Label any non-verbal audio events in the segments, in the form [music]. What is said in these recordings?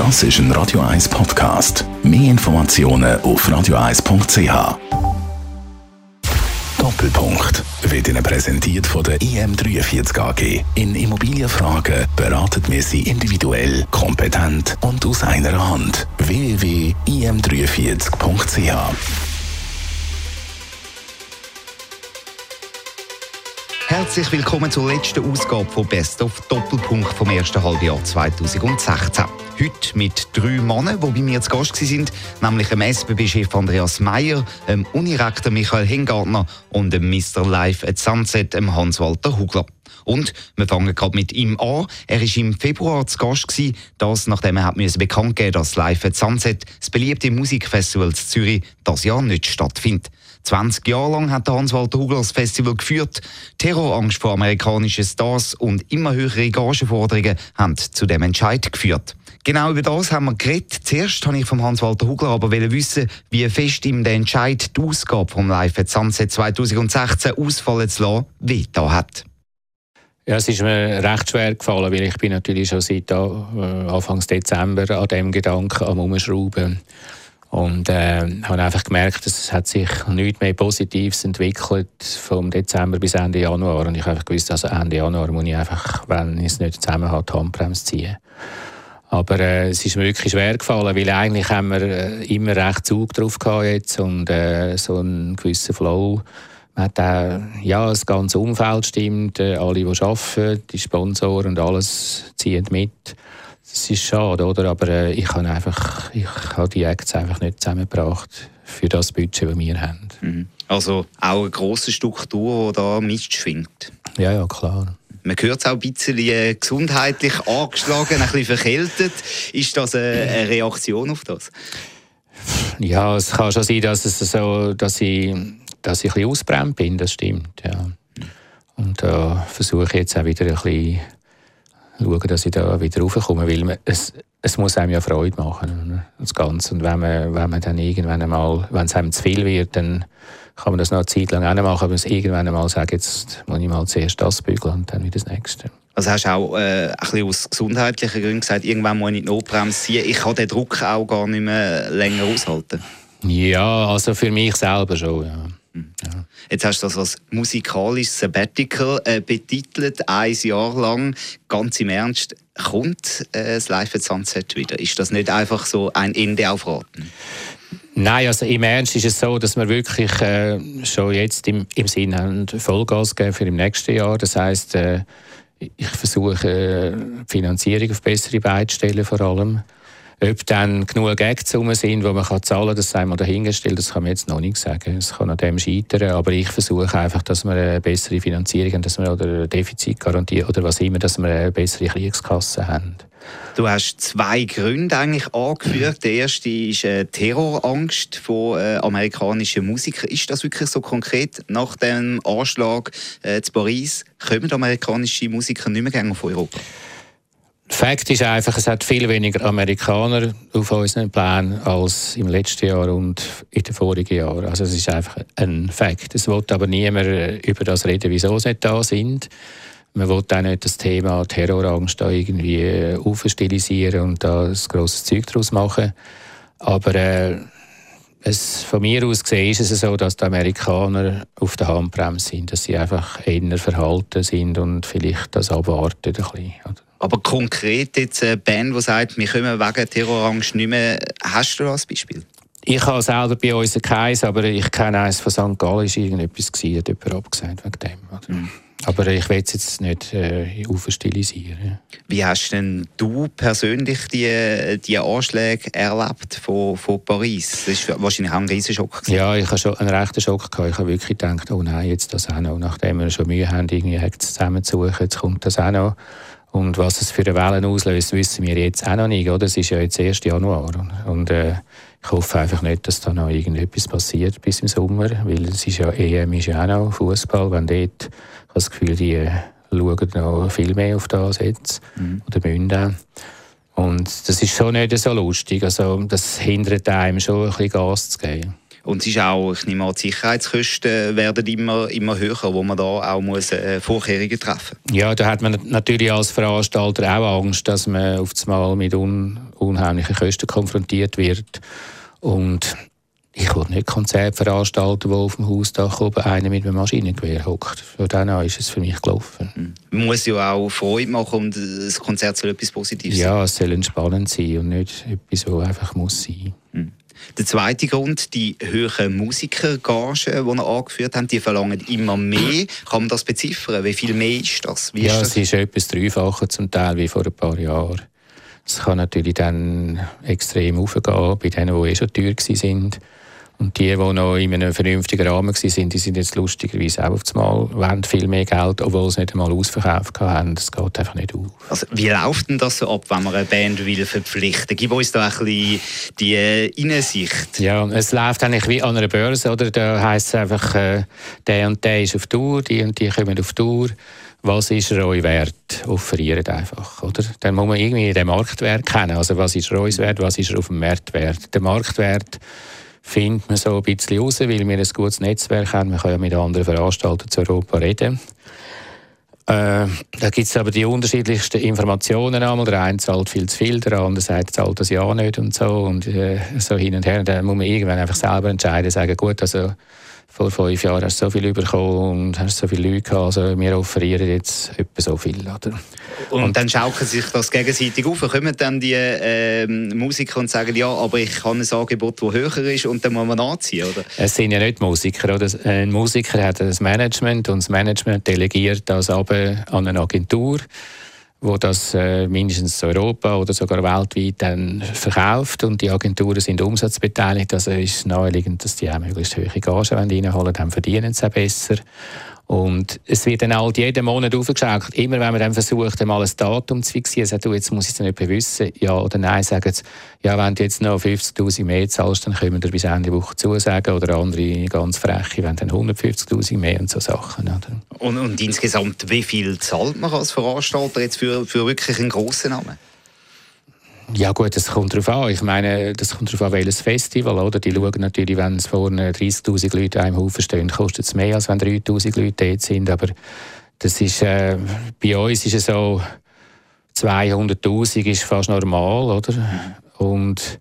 Das ist ein Radio 1 Podcast. Mehr Informationen auf radio1.ch. Doppelpunkt wird Ihnen präsentiert von der IM43 AG. In Immobilienfragen beraten wir Sie individuell, kompetent und aus einer Hand. www.im43.ch Herzlich willkommen zur letzten Ausgabe von Best of Doppelpunkt vom ersten Halbjahr 2016. Heute mit drei Männern, die bei mir zu Gast sind, nämlich dem SBB-Chef Andreas Meyer, dem Unirektor Michael Hingartner und dem Mr. Live at Sunset, dem Hans-Walter Hugler. Und wir fangen gerade mit ihm an. Er war im Februar zu Gast gewesen, das nachdem er hat bekannt geben dass Live at Sunset, das beliebte Musikfestival in Zürich, das Jahr nicht stattfindet. 20 Jahre lang hat Hans-Walter Hugler das Festival geführt. Terrorangst vor amerikanischen Stars und immer höhere Gagenforderungen haben zu dem Entscheid geführt. Genau über das haben wir geredet. Zuerst wollte ich von Hans-Walter Hugler aber wissen, wie fest ihm der Entscheid, die Ausgabe vom Live at Sunset 2016 ausfallen zu lassen, da hat. Ja, es ist mir recht schwer gefallen, weil ich bin natürlich schon seit äh, Anfang Dezember an dem Gedanken am Umschrauben und äh, habe einfach gemerkt, dass es hat sich nichts mehr Positives entwickelt vom Dezember bis Ende Januar. Und ich habe gewusst, also Ende Januar muss ich einfach, wenn ich es nicht zusammen habe, die Handbremse ziehen. Aber äh, es ist mir wirklich schwer gefallen, weil eigentlich haben wir äh, immer recht Zug drauf gehabt jetzt und äh, so einen gewissen Flow. Man hat auch, ja, das ganze Umfeld stimmt, äh, alle, die arbeiten, die Sponsoren und alles ziehen mit. Das ist schade, oder? Aber äh, ich habe einfach, ich habe die Acts einfach nicht zusammengebracht für das Budget, das wir haben. Mhm. Also auch eine grosse Struktur, die da mitschwingt. Ja, ja, klar. Man hört es auch ein bisschen äh, gesundheitlich angeschlagen, ein bisschen verkältet. Ist das eine, eine Reaktion auf das? Ja, es kann schon sein, dass, es so, dass, ich, dass ich ein bisschen ausbrennt bin, das stimmt. Ja. Und da äh, versuche ich jetzt auch wieder ein bisschen schauen, dass ich da wieder raufkomme, weil es, es muss einem ja Freude machen, das Ganze. Und wenn man, wenn man dann irgendwann einmal, wenn es einem zu viel wird, dann kann man das noch eine Zeit lang auch machen, aber irgendwann einmal sagen, jetzt muss ich mal zuerst das bügeln und dann wieder das Nächste. Also hast du auch äh, ein bisschen aus gesundheitlichen Gründen gesagt, irgendwann muss ich die Notbremse ziehen. Ich kann den Druck auch gar nicht mehr länger aushalten. Ja, also für mich selber schon, ja. Ja. Jetzt hast du das als musikalisches Sabbatical äh, betitelt, ein Jahr lang. Ganz im Ernst, kommt äh, das Live at Sunset wieder? Ist das nicht einfach so ein Ende aufraten? Nein, also im Ernst ist es so, dass wir wirklich äh, schon jetzt im, im Sinn haben, Vollgas geben für im nächsten Jahr. Das heißt, äh, ich versuche äh, Finanzierung auf bessere Beine zu stellen vor allem. Ob dann genug rum sind, die man kann zahlen kann, das sei mal dahingestellt, das kann man jetzt noch nicht sagen. Es kann an dem scheitern, aber ich versuche einfach, dass wir eine bessere Finanzierung haben, dass wir oder eine Defizitgarantie oder was immer, dass wir eine bessere Kriegskasse haben. Du hast zwei Gründe eigentlich angeführt. Der erste ist äh, Terrorangst von äh, amerikanischen Musikern. Ist das wirklich so konkret? Nach dem Anschlag äh, zu Paris kommen amerikanische Musiker nicht mehr auf Europa? Fakt ist einfach, es hat viel weniger Amerikaner auf unseren Plänen als im letzten Jahr und in den vorigen Jahren. Also es ist einfach ein Fakt. Es wird aber niemand über das reden, wieso sie nicht da sind. Man will auch nicht das Thema Terrorangst da irgendwie aufstilisieren und da ein grosses Zeug daraus machen. Aber äh, es, von mir aus gesehen ist es so, dass die Amerikaner auf der Handbremse sind, dass sie einfach eher verhalten sind und vielleicht das abwarten ein bisschen. Aber konkret jetzt eine Band, die sagt, wir kommen wegen Terrorangst nicht mehr, hast du das Beispiel? Ich habe selber bei uns keins, aber ich kenne eines von St. Gallen, ist irgendetwas gewesen, hat jemand abgesagt wegen dem. Mhm. Aber ich will es jetzt nicht äh, aufstilisieren. Wie hast denn du persönlich die, die Anschläge erlebt von, von Paris? Das war wahrscheinlich auch ein riesiger Schock. Gewesen. Ja, ich habe schon einen rechten Schock gehabt. Ich habe wirklich gedacht, oh nein, jetzt das auch noch. Nachdem wir schon Mühe haben, irgendwie zusammenzusuchen, jetzt kommt das auch noch. Und was es für eine Wellen auslöst, wissen wir jetzt auch noch nicht. Oder? Es ist ja jetzt 1. Januar. Und äh, ich hoffe einfach nicht, dass da noch irgendetwas passiert bis im Sommer, weil es ist ja EM ist ja auch noch Fußball. Wenn dort, ich habe das Gefühl, die äh, schauen noch viel mehr auf das jetzt mhm. oder müssen Und das ist schon nicht so lustig. Also das hindert einem schon ein bisschen Gas zu geben. Und es ist auch, ich nehme an, die Sicherheitskosten werden immer, immer höher, wo man da auch muss, äh, Vorkehrungen treffen muss. Ja, da hat man natürlich als Veranstalter auch Angst, dass man auf einmal mit un unheimlichen Kosten konfrontiert wird. Und ich will nicht Konzert veranstalten, wo auf dem Hausdach oben einer mit einem Maschinengewehr hockt. Von dann an ist es für mich gelaufen. Mhm. Man muss ja auch Freude machen und das Konzert soll etwas Positives sein. Ja, es soll entspannend sein und nicht etwas, was einfach muss sein. Mhm. Der zweite Grund, die höheren Musikergagen, die er angeführt haben, die verlangen immer mehr. Kann man das beziffern? Wie viel mehr ist das? Wie ja, ist das? es ist etwas dreifacher zum Teil wie vor ein paar Jahren. Es kann natürlich dann extrem aufgehen bei denen, die eh schon teuer waren. Und die, die noch in einem vernünftigen Rahmen waren, die sind jetzt lustigerweise auch auf einmal, wollen viel mehr Geld, obwohl sie nicht einmal ausverkauft haben. Das geht einfach nicht auf. Also, wie läuft denn das so ab, wenn man eine Band will verpflichten? Gib uns da ein bisschen die äh, Innensicht. Ja, es läuft eigentlich wie an einer Börse. Oder? Da heisst es einfach, äh, der und der ist auf Tour, die und die kommen auf Tour was ist er euch wert? Offeriert einfach, oder? Dann muss man irgendwie den Marktwert kennen. Also was ist er uns wert, was ist er auf dem Markt wert? Der Marktwert findet man so ein bisschen raus, weil wir ein gutes Netzwerk haben. Man kann ja mit anderen Veranstaltern zu Europa reden. Äh, da gibt es aber die unterschiedlichsten Informationen einmal. Der eine zahlt viel zu viel, der andere sagt, zahlt das ja nicht und so. Und äh, so hin und her. Dann muss man irgendwann einfach selber entscheiden, sagen, gut, also vor fünf Jahren hast du so viel bekommen und hast so viele Leute gehabt, also wir offerieren jetzt etwa so viel. Oder? Und, und dann schaukeln sich das gegenseitig auf. Kommen dann die äh, Musiker und sagen, ja, aber ich habe ein Angebot, das höher ist und dann muss man anziehen, oder? Es sind ja nicht Musiker. Oder? Ein Musiker hat ein Management und das Management delegiert das aber an eine Agentur wo das äh, mindestens in Europa oder sogar weltweit dann verkauft und die Agenturen sind umsatzbeteiligt. Also ist naheliegend, dass die auch möglichst hohe Gagen reinholen, dann verdienen sie auch besser. Und es wird dann halt jeden Monat aufgeschaut. Immer wenn man dann versucht, einmal ein Datum zu fixieren, sagt, du, jetzt muss ich es nicht wissen, ja oder nein, sagen sie, ja, wenn du jetzt noch 50'000 mehr zahlst, dann können wir bis Ende Woche zusagen. Oder andere ganz freche, wenn dann 150'000 mehr und so Sachen. Oder? Und, und insgesamt, wie viel zahlt man als Veranstalter jetzt für, für wirklich einen grossen Namen? Ja gut, das kommt darauf an. Ich meine, das kommt darauf an, welches Festival. Oder? Die schauen natürlich, wenn es vorne 30'000 Leute einem Haufen stehen, kostet es mehr, als wenn 3'000 Leute dort sind. Aber das ist, äh, bei uns ist es so, 200'000 ist fast normal, oder? Und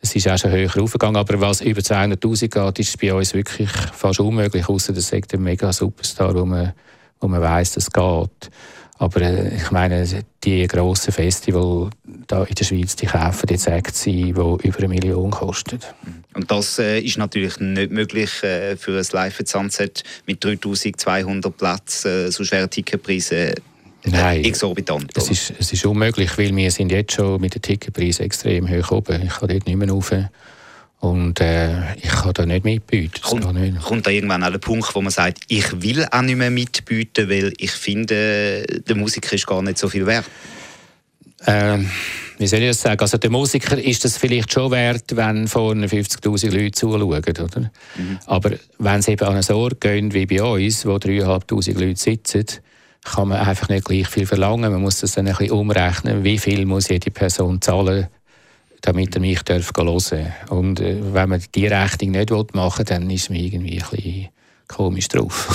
es ist auch schon höher aufgegangen, aber was über 200'000 geht, ist bei uns wirklich fast unmöglich, außer das sagt ein mega Superstar, wo man, wo man weiss, dass es geht. Aber äh, ich meine, die grossen Festivals da in der Schweiz, die kaufen jetzt Acts ein, die über eine Million kosten. Und das äh, ist natürlich nicht möglich äh, für ein Live at Sunset mit 3200 Plätzen, äh, so schwere Ticketpreise. Äh, Nein, exorbitant. Es ist, es ist unmöglich, weil wir sind jetzt schon mit den Ticketpreisen extrem hoch oben. Ich kann dort nicht mehr rauf. Und äh, ich kann da nicht mitbieten. Kommt, nicht. kommt da irgendwann an der Punkt, wo man sagt, ich will auch nicht mehr mitbieten, weil ich finde, der Musiker ist gar nicht so viel wert? Ähm, wie soll ich das sagen? Also der Musiker ist das vielleicht schon wert, wenn vorne 50'000 Leute zuschauen, oder? Mhm. Aber wenn sie eben an einen Ort gehen, wie bei uns, wo 3'500 Leute sitzen, kann man einfach nicht gleich viel verlangen. Man muss das dann ein bisschen umrechnen, wie viel muss jede Person zahlen damit er mich hören darf. Und äh, wenn man die Rechnung nicht machen will, dann ist man irgendwie ein bisschen komisch drauf.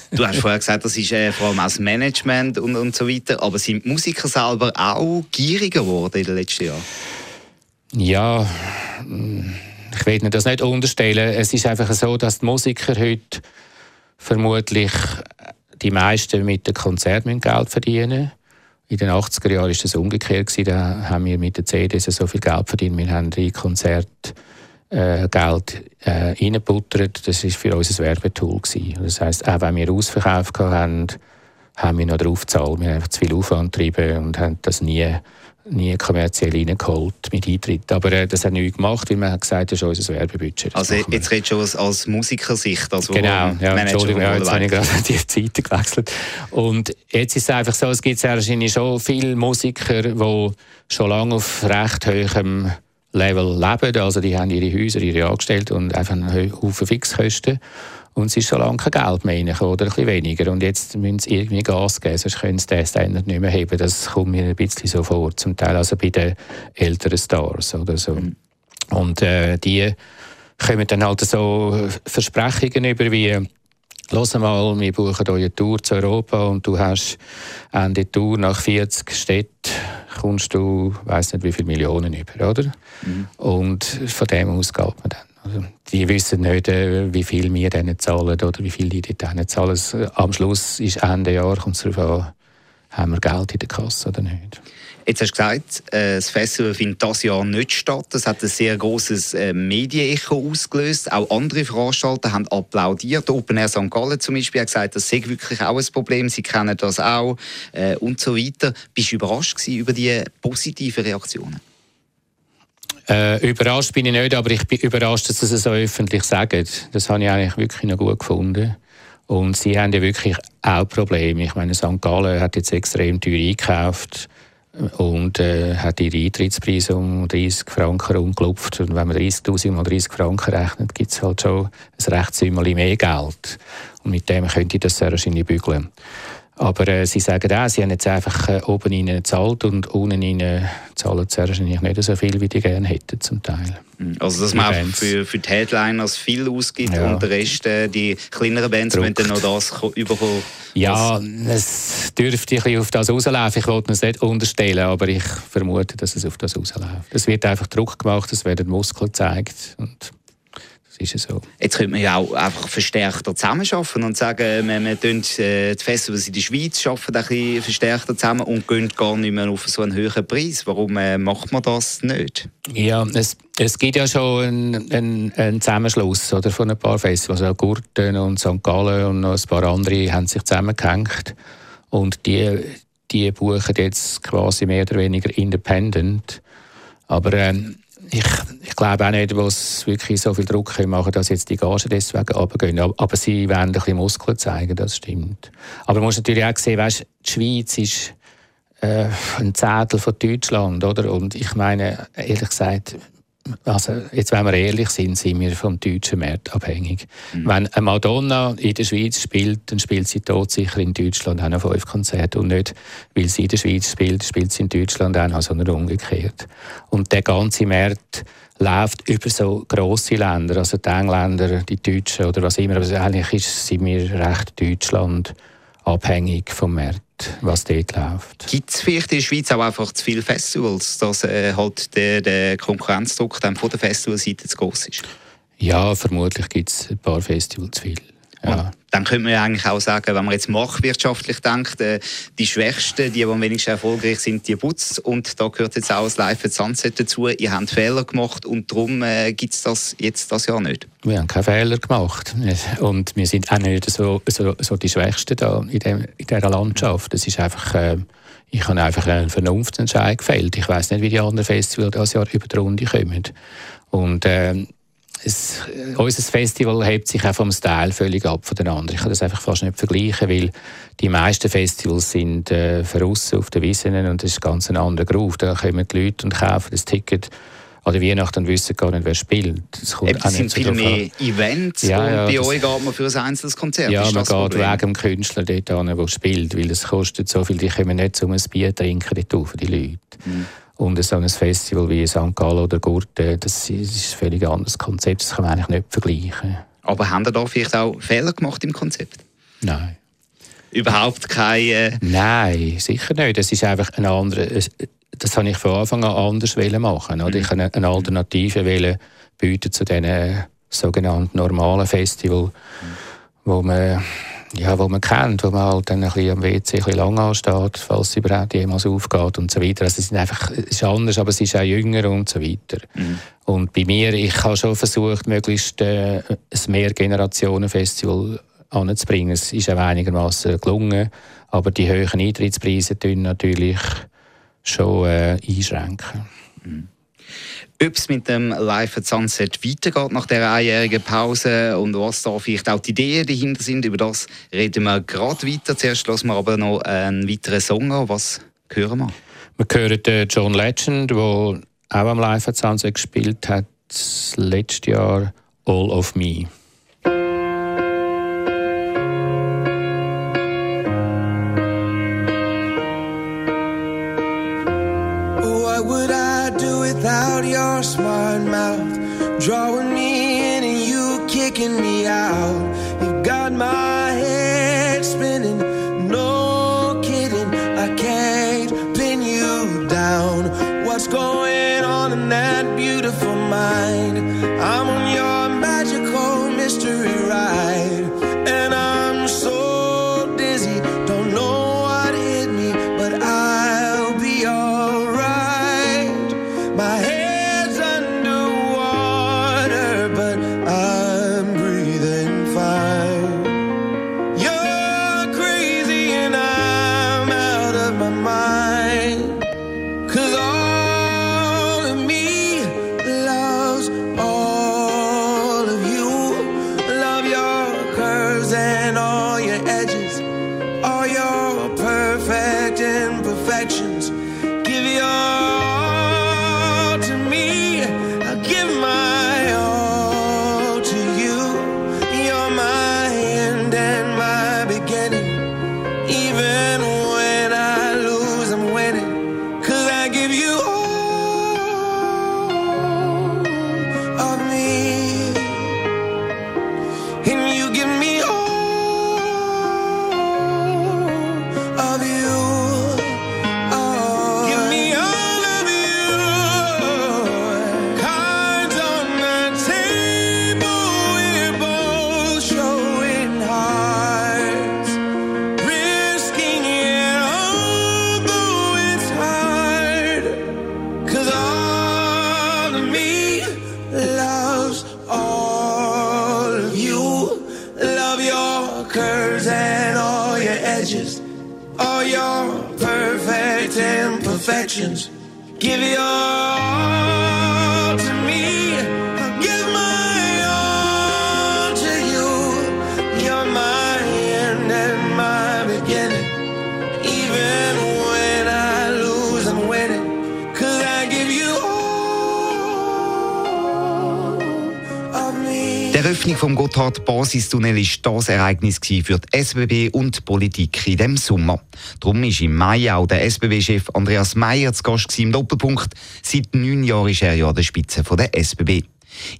[laughs] du hast vorher gesagt, das ist äh, vor allem das Management und, und so weiter. Aber sind die Musiker selber auch gieriger geworden in den letzten Jahren? Ja, ich will das nicht unterstellen. Es ist einfach so, dass die Musiker heute vermutlich die meisten mit dem Konzert Geld verdienen in den 80er Jahren war das umgekehrt. Da haben wir mit den CDs so viel Geld verdient. Wir haben drei Konzerte äh, äh, reingebuttert. Das war für uns ein Werbetool. Gewesen. Das heisst, auch wenn wir Ausverkauf hatten, haben wir noch drauf gezahlt. Wir haben einfach zu viel Aufwand getrieben und haben das nie nie kommerziell reingeholt mit Eintritt. Aber äh, das hat nichts gemacht, weil man hat gesagt, das ist unser Werbebudget. Also jetzt redest du als Musikersicht, als Genau, ja, Entschuldigung, ja, jetzt habe ich gerade [laughs] die Seite gewechselt. Und jetzt ist es einfach so, es gibt wahrscheinlich schon viele Musiker, die schon lange auf recht hohem Level leben. Also die haben ihre Häuser, ihre Angestellten und einfach einen Haufen Fixkosten. Und es ist schon lange kein Geld mehr reingekommen, oder ein bisschen weniger. Und jetzt müssen sie irgendwie Gas geben, sonst können sie den Standard nicht mehr heben. Das kommt mir ein bisschen so vor, zum Teil also bei den älteren Stars oder so. Mhm. Und äh, die kommen dann halt so Versprechungen über wie Los mal, wir buchen eure Tour zu Europa und du hast Ende Tour nach 40 Städten kommst du, weiß nicht wie viele Millionen über, oder? Mhm. Und von dem aus geht man dann. Also, die wissen nicht, äh, wie viel wir denen zahlen oder wie viel die denen zahlen. Am Schluss ist Ende Jahr, kommt es darauf an, haben wir Geld in der Kasse oder nicht. Jetzt hast du gesagt, äh, das Festival findet dieses Jahr nicht statt. Das hat ein sehr großes äh, Medienecho ausgelöst. Auch andere Veranstalter haben applaudiert. Open Air St. Gallen zum Beispiel hat gesagt, das sei wirklich auch ein Problem. Sie kennen das auch äh, und so weiter. Bist du überrascht über die positiven Reaktionen? Äh, überrascht bin ich nicht, aber ich bin überrascht, dass sie es so öffentlich sagen. Das habe ich eigentlich wirklich noch gut gefunden. Und sie haben ja wirklich auch Probleme. Ich meine, St. Gallen hat jetzt extrem teuer eingekauft und äh, hat ihre Eintrittspreise um 30 Franken umgelupft. Und wenn man 30'000 mal 30 Franken rechnet, gibt es halt schon ein recht mehr Geld. Und mit dem könnte ich das sehr wahrscheinlich bügeln. Aber äh, sie sagen auch, sie haben jetzt einfach äh, oben ihnen gezahlt und unten ihnen zahlen sie wahrscheinlich nicht so viel, wie die gerne hätten zum Teil. Mhm. Also dass man einfach für, für die Headliners viel ausgibt ja. und der Rest, äh, die kleineren Bands, müssen dann noch das überkommen. Ja, es dürfte ein bisschen auf das rauslaufen. Ich wollte es nicht unterstellen, aber ich vermute, dass es auf das rausläuft. Es wird einfach Druck gemacht, es werden Muskeln gezeigt und ist es so. Jetzt könnte man ja auch einfach verstärkter zusammenarbeiten und sagen, wir, wir tun die Festivals in der Schweiz arbeiten ein bisschen verstärkter zusammen und gehen gar nicht mehr auf so einen höheren Preis. Warum äh, macht man das nicht? Ja, es, es gibt ja schon einen, einen, einen Zusammenschluss oder, von ein paar Festivals. Also Gurten und St. Gallen und noch ein paar andere haben sich zusammengehängt. Und die, die buchen jetzt quasi mehr oder weniger independent. Aber ähm, ich, ich glaube auch nicht, dass wirklich so viel Druck machen dass jetzt die Gagen deswegen runtergehen. Aber sie werden ein bisschen Muskeln zeigen, das stimmt. Aber man muss natürlich auch sehen, weißt, die Schweiz ist äh, ein Zettel von Deutschland, oder? Und ich meine, ehrlich gesagt, also jetzt, wenn wir ehrlich sind, sind wir vom deutschen Markt abhängig. Mhm. Wenn eine Madonna in der Schweiz spielt, dann spielt sie dort sicher in Deutschland auch noch fünf Konzerte und nicht, weil sie in der Schweiz spielt, spielt sie in Deutschland auch noch, sondern umgekehrt. Und der ganze Markt läuft über so grosse Länder, also die Engländer, die Deutschen oder was immer. Aber eigentlich ist, sind wir recht Deutschland abhängig vom Markt was dort läuft. Gibt es vielleicht in der Schweiz auch einfach zu viele Festivals, dass äh, halt der, der Konkurrenzdruck dann von der Festivalseite zu groß ist? Ja, vermutlich gibt es ein paar Festivals zu viel. Ja. dann könnte man ja eigentlich auch sagen, wenn man jetzt marktwirtschaftlich denkt, äh, die Schwächsten, die, die am wenigsten erfolgreich sind, die putzt. Und da gehört jetzt auch das Live at Sunset dazu. Ihr habt Fehler gemacht und darum äh, gibt es das jetzt das Jahr nicht. Wir haben keine Fehler gemacht. Und wir sind auch nicht so, so, so die Schwächsten da in, dem, in dieser Landschaft. Es ist einfach... Äh, ich habe einfach einen Vernunftsentscheid gefällt. Ich weiß nicht, wie die anderen Festivals dieses Jahr über die Runde kommen. Und äh, es, unser Festival hebt sich auch vom Style völlig ab von den anderen. Ich kann das einfach fast nicht vergleichen, weil die meisten Festivals sind äh, verrissen auf den Wiesen und das ist ganz ein anderer Groove. Da kommen die Leute und kaufen das Ticket an der Weihnachten und wissen gar nicht, wer spielt. Es sind viel mehr Events ja, und ja, bei euch geht man für ein einzelnes Konzert. Ja, man geht wegen dem Künstler dort an, der spielt, weil es kostet so viel, die kommen nicht um ein Bier trinken dort die Leute. Mhm. Und so ein Festival wie St. Gallen oder Gurten, das ist ein völlig anderes Konzept, das kann man eigentlich nicht vergleichen. Aber haben Sie da vielleicht auch Fehler gemacht im Konzept? Nein. Überhaupt keine... Äh Nein, sicher nicht. Das ist einfach ein anderer... Das habe ich von Anfang an anders machen. Oder? Mhm. Ich wollte eine Alternative bieten zu diesen sogenannten normalen Festivals, mhm. wo man ja, wo man kennt, wo man halt dann ein bisschen am WC ein bisschen lang ansteht, falls es überhaupt jemals aufgeht und so weiter. Also es ist einfach, es ist anders, aber es ist auch jünger und so weiter. Mhm. Und bei mir, ich habe schon versucht, möglichst äh, ein Mehrgenerationen-Festival anzubringen. Es ist auch einigermaßen gelungen, aber die hohen Eintrittspreise tun natürlich schon äh, einschränken. Mhm ob es mit dem Live at Sunset weitergeht nach der einjährigen Pause und was da vielleicht auch die Ideen dahinter sind. Über das reden wir gerade weiter. Zuerst lassen wir aber noch einen weiteren Song an. Was hören wir? Wir hören den John Legend, der auch am Live at Sunset gespielt hat, letztes Jahr All of Me. wash my mouth, drawing me legends. Vom Gotthard-Basistunnel war das Ereignis für die SBB und die Politik in diesem Sommer. Darum war im Mai auch der SBB-Chef Andreas Meyer zu Gast im Doppelpunkt. Seit neun Jahren ist er ja an der Spitze der SBB.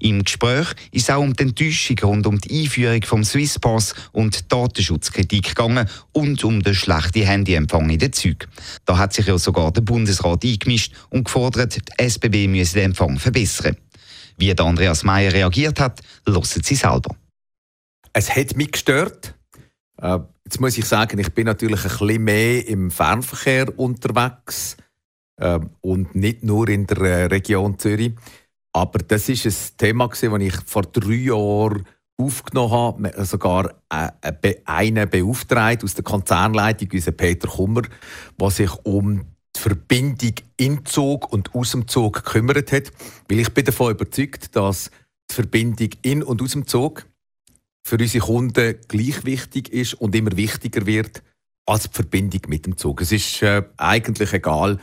Im Gespräch ist auch um die Enttäuschung rund um die Einführung vom Swisspass und Datenschutzkritik gegangen und um den schlechten Handyempfang in den Zügen. Da hat sich ja sogar der Bundesrat eingemischt und gefordert, die SBB müsse den Empfang verbessern. Wie der Andreas Meyer reagiert hat, hören Sie selber. Es hat mich gestört. Äh, jetzt muss ich sagen, ich bin natürlich ein bisschen mehr im Fernverkehr unterwegs äh, und nicht nur in der äh, Region Zürich. Aber das ist ein Thema, das ich vor drei Jahren aufgenommen habe. Sogar äh, einen beauftragt aus der Konzernleitung, unseren Peter Kummer, der sich um die Verbindung im Zug und aus dem Zug gekümmert hat. Weil ich bin davon überzeugt, dass die Verbindung in und aus dem Zug für unsere Kunden gleich wichtig ist und immer wichtiger wird als die Verbindung mit dem Zug. Es ist äh, eigentlich egal,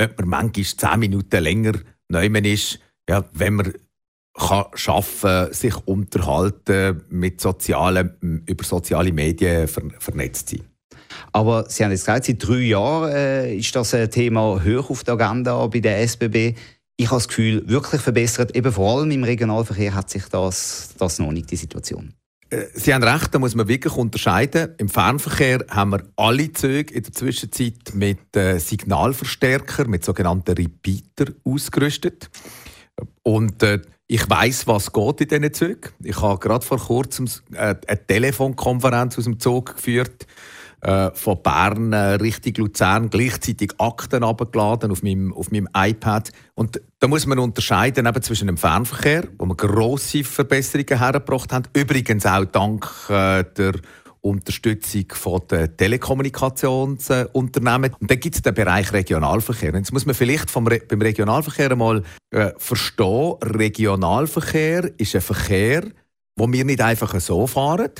ob man manchmal zehn Minuten länger neumen ist, ja, wenn man kann schaffen, sich unterhalten, mit sozialen, über soziale Medien ver vernetzt sein. Aber Sie haben jetzt gesagt, seit drei Jahren äh, ist das ein Thema hoch auf der Agenda bei der SBB. Ich habe das Gefühl, wirklich verbessert, eben vor allem im Regionalverkehr hat sich das, das noch nicht, die Situation. Äh, Sie haben recht, da muss man wirklich unterscheiden. Im Fernverkehr haben wir alle Züge in der Zwischenzeit mit äh, Signalverstärker, mit sogenannten Repeater ausgerüstet. Und äh, ich weiß, was geht in diesen Zügen. Ich habe gerade vor kurzem äh, eine Telefonkonferenz aus dem Zug geführt, äh, von Bern äh, Richtung Luzern, gleichzeitig Akten abgeladen auf meinem, auf meinem iPad. Und da muss man unterscheiden eben zwischen dem Fernverkehr, wo wir grosse Verbesserungen hergebracht haben, übrigens auch dank äh, der Unterstützung der Telekommunikationsunternehmen. Und dann gibt es den Bereich Regionalverkehr. Jetzt muss man vielleicht vom Re beim Regionalverkehr einmal äh, verstehen, Regionalverkehr ist ein Verkehr, wo wir nicht einfach so fahren,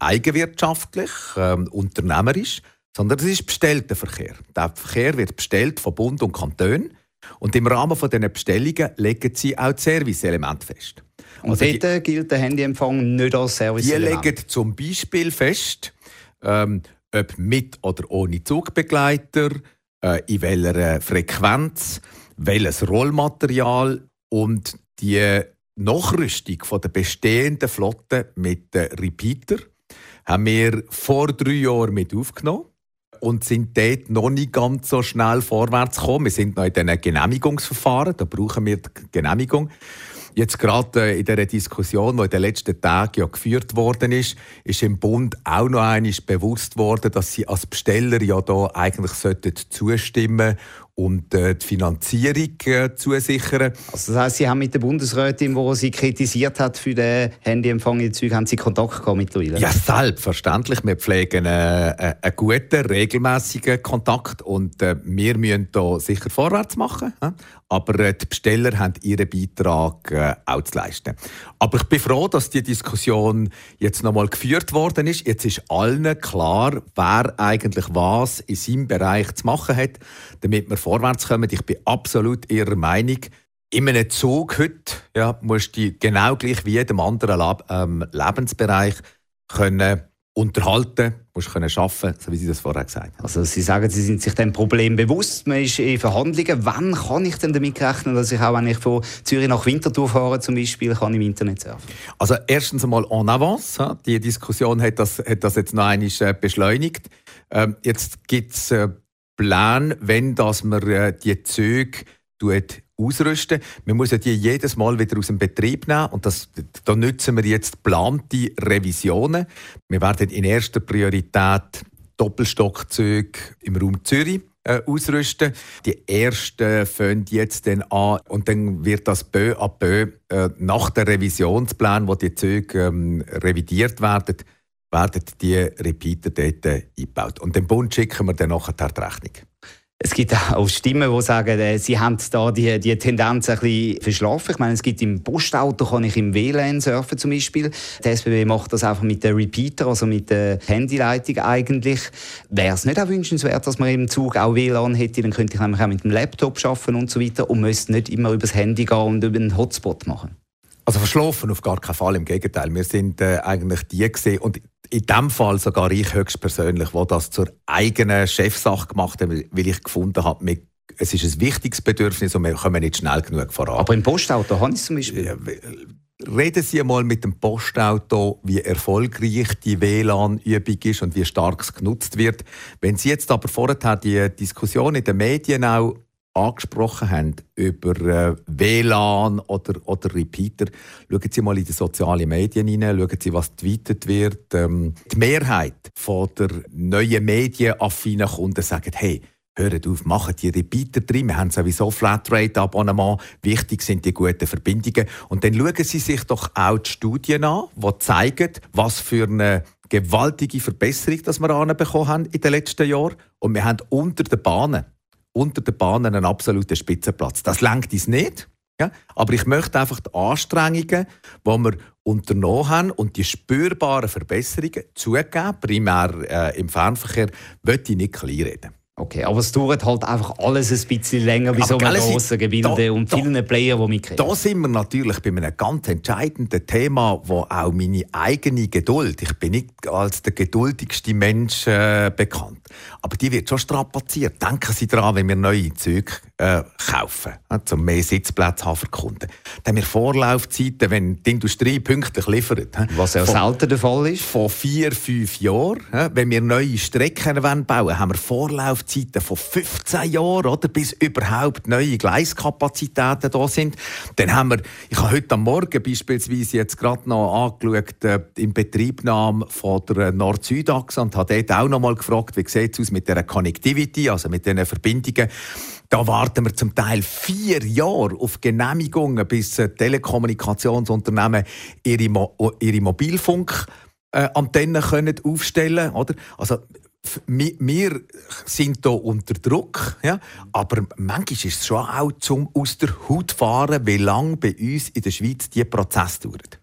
eigenwirtschaftlich, ähm, unternehmerisch, sondern es ist bestellter Verkehr. Der Verkehr wird bestellt von Bund und Kanton und im Rahmen von diesen Bestellungen legen sie auch die Serviceelemente fest. Und Also die- dort gilt der Handyempfang nicht als Service. die legen zum Beispiel fest, ähm, ob mit oder ohne Zugbegleiter, äh, in welcher Frequenz, welches Rollmaterial und die Nachrüstung von der bestehenden Flotte mit den Repeater haben wir vor drei Jahren mit aufgenommen und sind dort noch nicht ganz so schnell vorwärts gekommen. Wir sind noch in diesen Genehmigungsverfahren, da brauchen wir die Genehmigung. Jetzt gerade äh, in der Diskussion, die in den letzten Tagen ja geführt worden ist, ist im Bund auch noch einmal bewusst worden, dass sie als Besteller ja da eigentlich zustimmen und äh, die Finanzierung äh, zusichern. Also das heisst, Sie haben mit der Bundesrätin, die Sie kritisiert hat für den Handyempfang in Zügen, haben Sie Kontakt gehabt mittlerweile? Ja, selbstverständlich. Wir pflegen äh, äh, einen guten, regelmäßigen Kontakt und äh, wir müssen da sicher vorwärts machen. Aber äh, die Besteller haben ihren Beitrag äh, auch zu leisten. Aber ich bin froh, dass die Diskussion jetzt nochmal geführt worden ist. Jetzt ist allen klar, wer eigentlich was in seinem Bereich zu machen hat, damit wir vorwärts kommen. Ich bin absolut Ihrer Meinung. In einem Zug heute ja, musst du genau gleich wie jedem anderen Lab ähm, Lebensbereich können unterhalten, musst können arbeiten, so wie Sie das vorher gesagt haben. Also Sie sagen, Sie sind sich dem Problem bewusst, man ist in Verhandlungen. Wann kann ich denn damit rechnen, dass ich auch, wenn ich von Zürich nach Winterthur fahre zum Beispiel, kann im Internet surfen? Also erstens einmal en avance. Die Diskussion hat das, hat das jetzt noch einmal äh, beschleunigt. Ähm, jetzt gibt es äh, Plan, wenn dass man äh, die Züge ausrüsten. Man muss ja die jedes Mal wieder aus dem Betrieb nehmen und das, da nutzen wir jetzt geplante Revisionen. Wir werden in erster Priorität Doppelstockzüge im Raum Zürich äh, ausrüsten. Die ersten fangen jetzt dann an und dann wird das peu à peu äh, nach der Revisionsplan, wo die Züge ähm, revidiert werden, werden die Repeater dort eingebaut. Und dem Bund schicken wir dann nachher die Rechnung. Es gibt auch Stimmen, die sagen, äh, sie haben da die, die Tendenz ein bisschen verschlafen. Ich meine, es gibt im Postauto, kann ich im WLAN surfen zum Beispiel. Der SBB macht das einfach mit dem Repeater, also mit der Handyleitung eigentlich. Wäre es nicht auch wünschenswert, dass man im Zug auch WLAN hätte? Dann könnte ich nämlich auch mit dem Laptop arbeiten und so weiter und müsste nicht immer über das Handy gehen und über einen Hotspot machen. Also verschlafen auf gar keinen Fall, im Gegenteil. Wir sind äh, eigentlich die gesehen und in dem Fall sogar ich höchstpersönlich, wo das zur eigenen Chefsache gemacht habe, weil ich gefunden habe, es ist ein wichtiges Bedürfnis und wir kommen nicht schnell genug voran. Aber im Postauto habe ich zum Beispiel. Reden Sie einmal mit dem Postauto, wie erfolgreich die WLAN-Übung ist und wie stark es genutzt wird. Wenn Sie jetzt aber vorher die Diskussion in den Medien auch angesprochen haben über äh, WLAN oder, oder Repeater, schauen Sie mal in die sozialen Medien hinein, schauen Sie, was tweetet wird. Ähm, die Mehrheit von der neuen medienaffinen Kunden sagt, hey, Hört auf, machen die Repeater drin. Wir haben sowieso Flatrate-Abonnement. Wichtig sind die guten Verbindungen. Und dann schauen Sie sich doch auch die Studien an, die zeigen, was für eine gewaltige Verbesserung das wir anbekommen haben in den letzten Jahren. Und wir haben unter den Bahnen unter den Bahnen einen absoluten Spitzenplatz. Das lenkt uns nicht. Ja? Aber ich möchte einfach die Anstrengungen, die wir unternommen haben und die spürbaren Verbesserungen zugeben, primär äh, im Fernverkehr, möchte ich nicht kleinreden. Okay, aber es dauert halt einfach alles ein bisschen länger bei so einem grossen Gebilde und vielen da, Player, die mitkennen. Da sind wir natürlich bei einem ganz entscheidenden Thema, wo auch meine eigene Geduld, ich bin nicht als der geduldigste Mensch äh, bekannt, aber die wird schon strapaziert. Denken Sie daran, wenn wir neue Züge äh, kaufen, äh, um mehr Sitzplätze haben für Kunden. Dann haben wir Vorlaufzeiten, wenn die Industrie pünktlich liefert. Äh, Was ja selten der Fall ist. Von vier, fünf Jahren. Äh, wenn wir neue Strecken bauen wollen, haben wir Vorlaufzeiten Zeiten von 15 Jahren, oder, bis überhaupt neue Gleiskapazitäten da sind. Dann haben wir, ich habe heute am Morgen beispielsweise jetzt gerade noch angeschaut, äh, im Betriebnahme von der Nord-Süd-Achse und habe dort auch noch mal gefragt, wie sieht es aus mit der Connectivity, also mit den Verbindungen. Da warten wir zum Teil vier Jahre auf Genehmigungen, bis Telekommunikationsunternehmen ihre, Mo ihre Mobilfunk äh, Antennen können aufstellen oder? Also wir sind hier unter Druck, ja? aber manchmal ist es schon auch zum aus der Haut fahren, wie lange bei uns in der Schweiz dieser Prozess dauert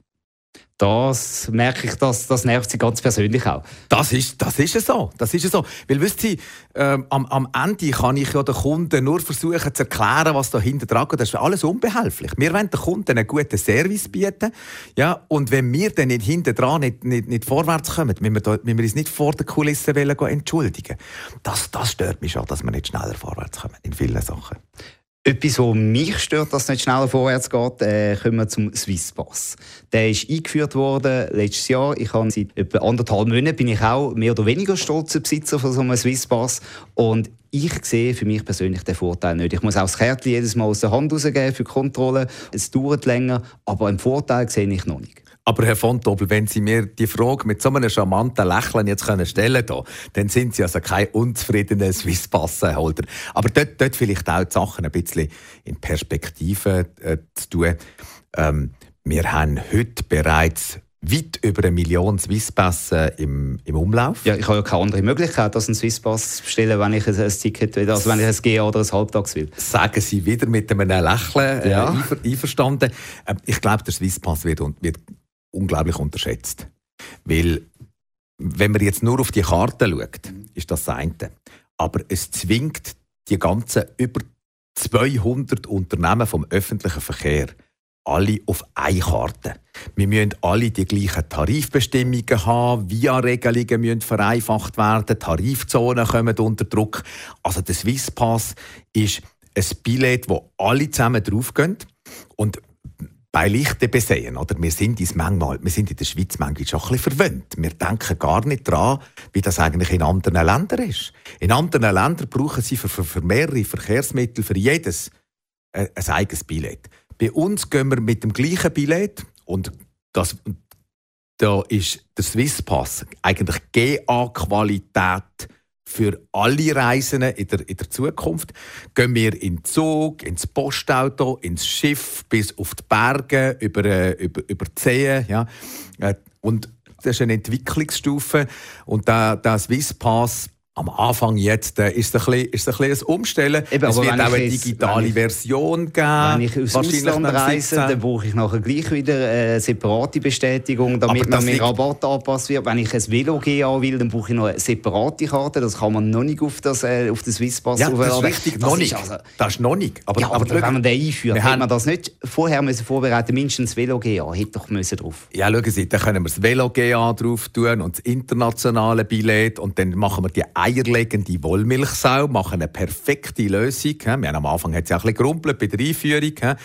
das merke ich, das, das nervt sie ganz persönlich auch. Das ist, das ist es so. Das ist es so. Weil, wisst Sie, ähm, am, am Ende kann ich ja den Kunden nur versuchen zu erklären, was dahinter dran geht. Das ist alles unbehelflich. Wir wollen den Kunden einen guten Service bieten. Ja, und wenn wir dann nicht hinten dran nicht, nicht, nicht vorwärts kommen, wenn wir, da, wir uns nicht vor der Kulisse entschuldigen das, das stört mich schon, dass wir nicht schneller vorwärts kommen in vielen Sachen. Etwas, was mich stört, dass es nicht schneller vorwärts geht, äh, kommen wir zum Swisspass. Der ist eingeführt worden letztes Jahr. Ich habe seit etwa anderthalb Monaten bin ich auch mehr oder weniger stolzer Besitzer von so einem Swisspass. Und ich sehe für mich persönlich den Vorteil nicht. Ich muss auch das Kärtchen jedes Mal aus der Hand rausgeben für die Kontrolle. Es dauert länger, aber einen Vorteil sehe ich noch nicht. Aber Herr von Tobel, wenn Sie mir die Frage mit so einem charmanten Lächeln jetzt können stellen können, dann sind Sie also kein unzufriedener Swisspassenholder. Aber dort, dort vielleicht auch die Sachen ein bisschen in Perspektive äh, zu tun. Ähm, wir haben heute bereits weit über eine Million Swisspässe im, im Umlauf. Ja, ich habe ja keine andere Möglichkeit, als einen Swisspass zu bestellen, wenn ich ein, ein Ticket will, also wenn ich ein GA oder ein Halbtags will. Sagen Sie wieder mit einem Lächeln äh, ja. einverstanden. Äh, ich glaube, der Swisspass wird, wird unglaublich unterschätzt. Weil, wenn man jetzt nur auf die Karte schaut, ist das das eine. Aber es zwingt die ganzen über 200 Unternehmen vom öffentlichen Verkehr alle auf eine Karte. Wir müssen alle die gleichen Tarifbestimmungen haben, Via-Regelungen müssen vereinfacht werden, Tarifzonen kommen unter Druck. Also der Swisspass ist ein Billett, wo alle zusammen draufgehen. Und bei Lichte besehen, oder? Wir sind, uns manchmal, wir sind in der Schweiz manchmal schon ein bisschen verwöhnt. Wir denken gar nicht daran, wie das eigentlich in anderen Ländern ist. In anderen Ländern brauchen sie für, für, für mehrere Verkehrsmittel, für jedes ein, äh, ein eigenes Billett. Bei uns gehen wir mit dem gleichen Billett und das, da ist der Swisspass eigentlich GA-Qualität für alle Reisenden in der, in der Zukunft. Gehen wir in den Zug, ins Postauto, ins Schiff, bis auf die Berge, über, äh, über, über die Seen. Ja. Äh, und das ist eine Entwicklungsstufe. Und der, der Swisspass am Anfang jetzt äh, ist, es ein bisschen, ein, ein Umstellen. Eben, es wird auch eine digitale ich, Version geben. Wenn ich aus Ausland reise, dann brauche ich nachher gleich wieder eine separate Bestätigung, damit man mir Rabatt anpasst wird. Wenn ich ein Velo gehen will, dann brauche ich noch eine separate Karte. Das kann man noch nicht auf das, äh, auf das Swisspass ja, das ist richtig, das noch nicht. Also, das ist noch nicht. Aber, ja, aber, aber wenn man den einführt, hätte man das nicht vorher müssen vorbereiten mindestens das Velo GA, hätte doch müssen drauf. Ja, schauen Sie, dann können wir das Velo GA drauf tun und das internationale Billett und dann machen wir die eierlegende Wollmilchsau, machen eine perfekte Lösung. Wir haben am Anfang hat es ja ein bisschen gerumpelt bei der Einführung.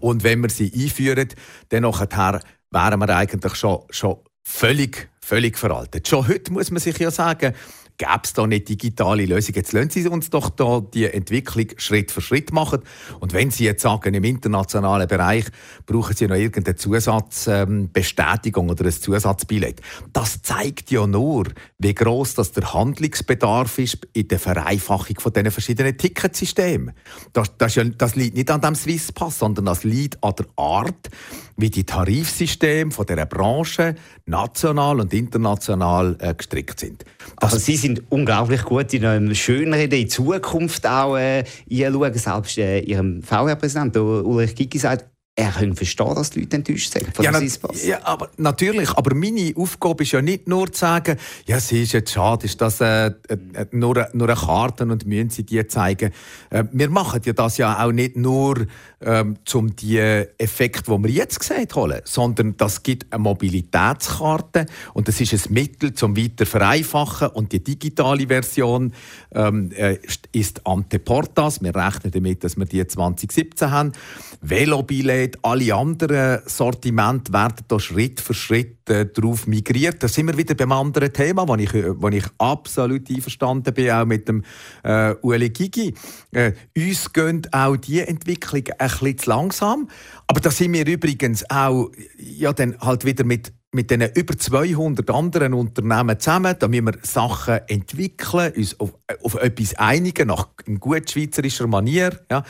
Und wenn wir sie einführen, dann nachher wären wir eigentlich schon, schon völlig, völlig veraltet. Schon heute muss man sich ja sagen, gäbe es da eine digitale Lösung. Jetzt lassen Sie uns doch da die Entwicklung Schritt für Schritt machen. Und wenn Sie jetzt sagen, im internationalen Bereich brauchen Sie noch irgendeine Zusatzbestätigung ähm, oder ein Zusatzbillett, das zeigt ja nur, wie groß das der Handlungsbedarf ist in der Vereinfachung von diesen verschiedenen Ticketsystemen. Das, das, ja, das liegt nicht an dem Swisspass, sondern das liegt an der Art, wie die Tarifsysteme von dieser Branche national und international äh, gestrickt sind. Das also Sie sind unglaublich gut in einem schöneren in Zukunft auch äh, einschauen. Selbst äh, Ihrem VR-Präsident Ulrich Gigi sagt, er kann verstehen, dass die Leute enttäuscht sind von ja, na, ja, aber natürlich. Aber meine Aufgabe ist ja nicht nur zu sagen, ja, es ist jetzt schade, ist das äh, äh, nur, nur eine Karte und müssen Sie die zeigen. Äh, wir machen ja das ja auch nicht nur, ähm, um die Effekte, die wir jetzt gesehen haben, sondern das gibt eine Mobilitätskarte und das ist ein Mittel zum weiter vereinfachen und die digitale Version ähm, äh, ist Anteportas. Wir rechnen damit, dass wir die 2017 haben. Velobillett gesagt, alle anderen Sortimente werden da Schritt für Schritt äh, darauf migriert. Da sind wir wieder beim anderen Thema, wo ich, wo ich absolut einverstanden bin, auch mit dem äh, Ueli Gigi. Äh, uns gehen auch die Entwicklung ein bisschen zu langsam. Aber da sind wir übrigens auch ja, dann halt wieder mit mit den über 200 anderen Unternehmen zusammen, da müssen wir Sachen entwickeln, uns auf, auf etwas einigen, nach in gut schweizerischer Manier. Ja.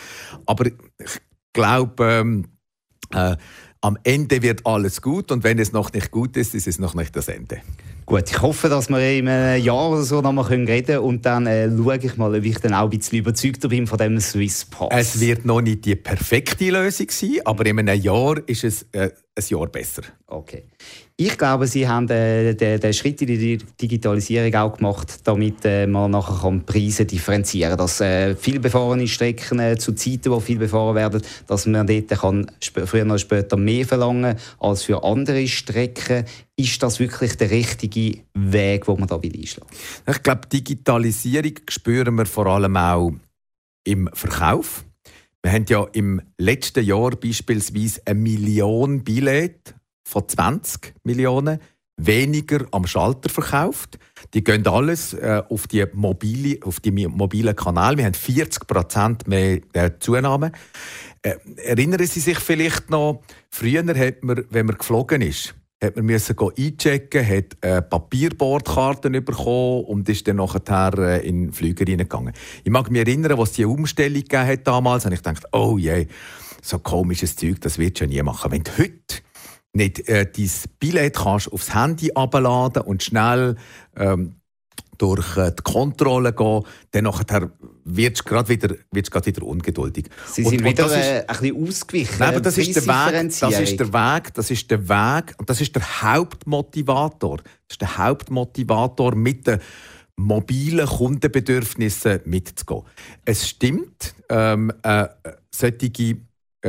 Aber ich glaube, ähm, äh, am Ende wird alles gut und wenn es noch nicht gut ist, ist es noch nicht das Ende. Gut, ich hoffe, dass wir in einem Jahr oder so noch mal reden können und dann äh, schaue ich mal, ob ich dann auch ein bisschen überzeugter bin von dem Swiss Pass. Es wird noch nicht die perfekte Lösung sein, aber in einem Jahr ist es äh, ein Jahr besser. Okay. Ich glaube, Sie haben äh, den, den, Schritt in die Digitalisierung auch gemacht, damit äh, man nachher kann Preise differenzieren kann. Dass äh, viel befahrene Strecken äh, zu Zeiten, wo viel befahren werden, dass man dort kann früher oder später mehr verlangen als für andere Strecken. Ist das wirklich der richtige Weg, den man da einschlagen Ich glaube, Digitalisierung spüren wir vor allem auch im Verkauf. Wir haben ja im letzten Jahr beispielsweise eine Million Billette von 20 Millionen weniger am Schalter verkauft. Die gehen alles äh, auf, die mobile, auf die mobilen Kanäle. Wir haben 40 Prozent mehr äh, Zunahme. Äh, erinnern Sie sich vielleicht noch, früher hat man, wenn man geflogen ist, hat man müssen einchecken, hat äh, Papierbordkarten bekommen und ist dann nachher äh, in den Flüger reingegangen. Ich mag mich erinnern, was die Umstellung gegeben hat damals, und ich dachte, oh je, so komisches Zeug, das wird schon nie machen. Wenn heute nicht äh, dein Billett kannst aufs Handy abladen und schnell ähm, durch äh, die Kontrolle gehen, dann nachher wirst du gerade wieder, grad wieder ungeduldig. Sie sind und, wieder und ist, äh, ein bisschen ausgewichen. Nein, aber das ist, der Weg, das ist der Weg, das ist der Weg und das ist der Hauptmotivator. Das ist der Hauptmotivator mit den mobilen Kundenbedürfnissen mitzugehen. Es stimmt, ähm, äh, solche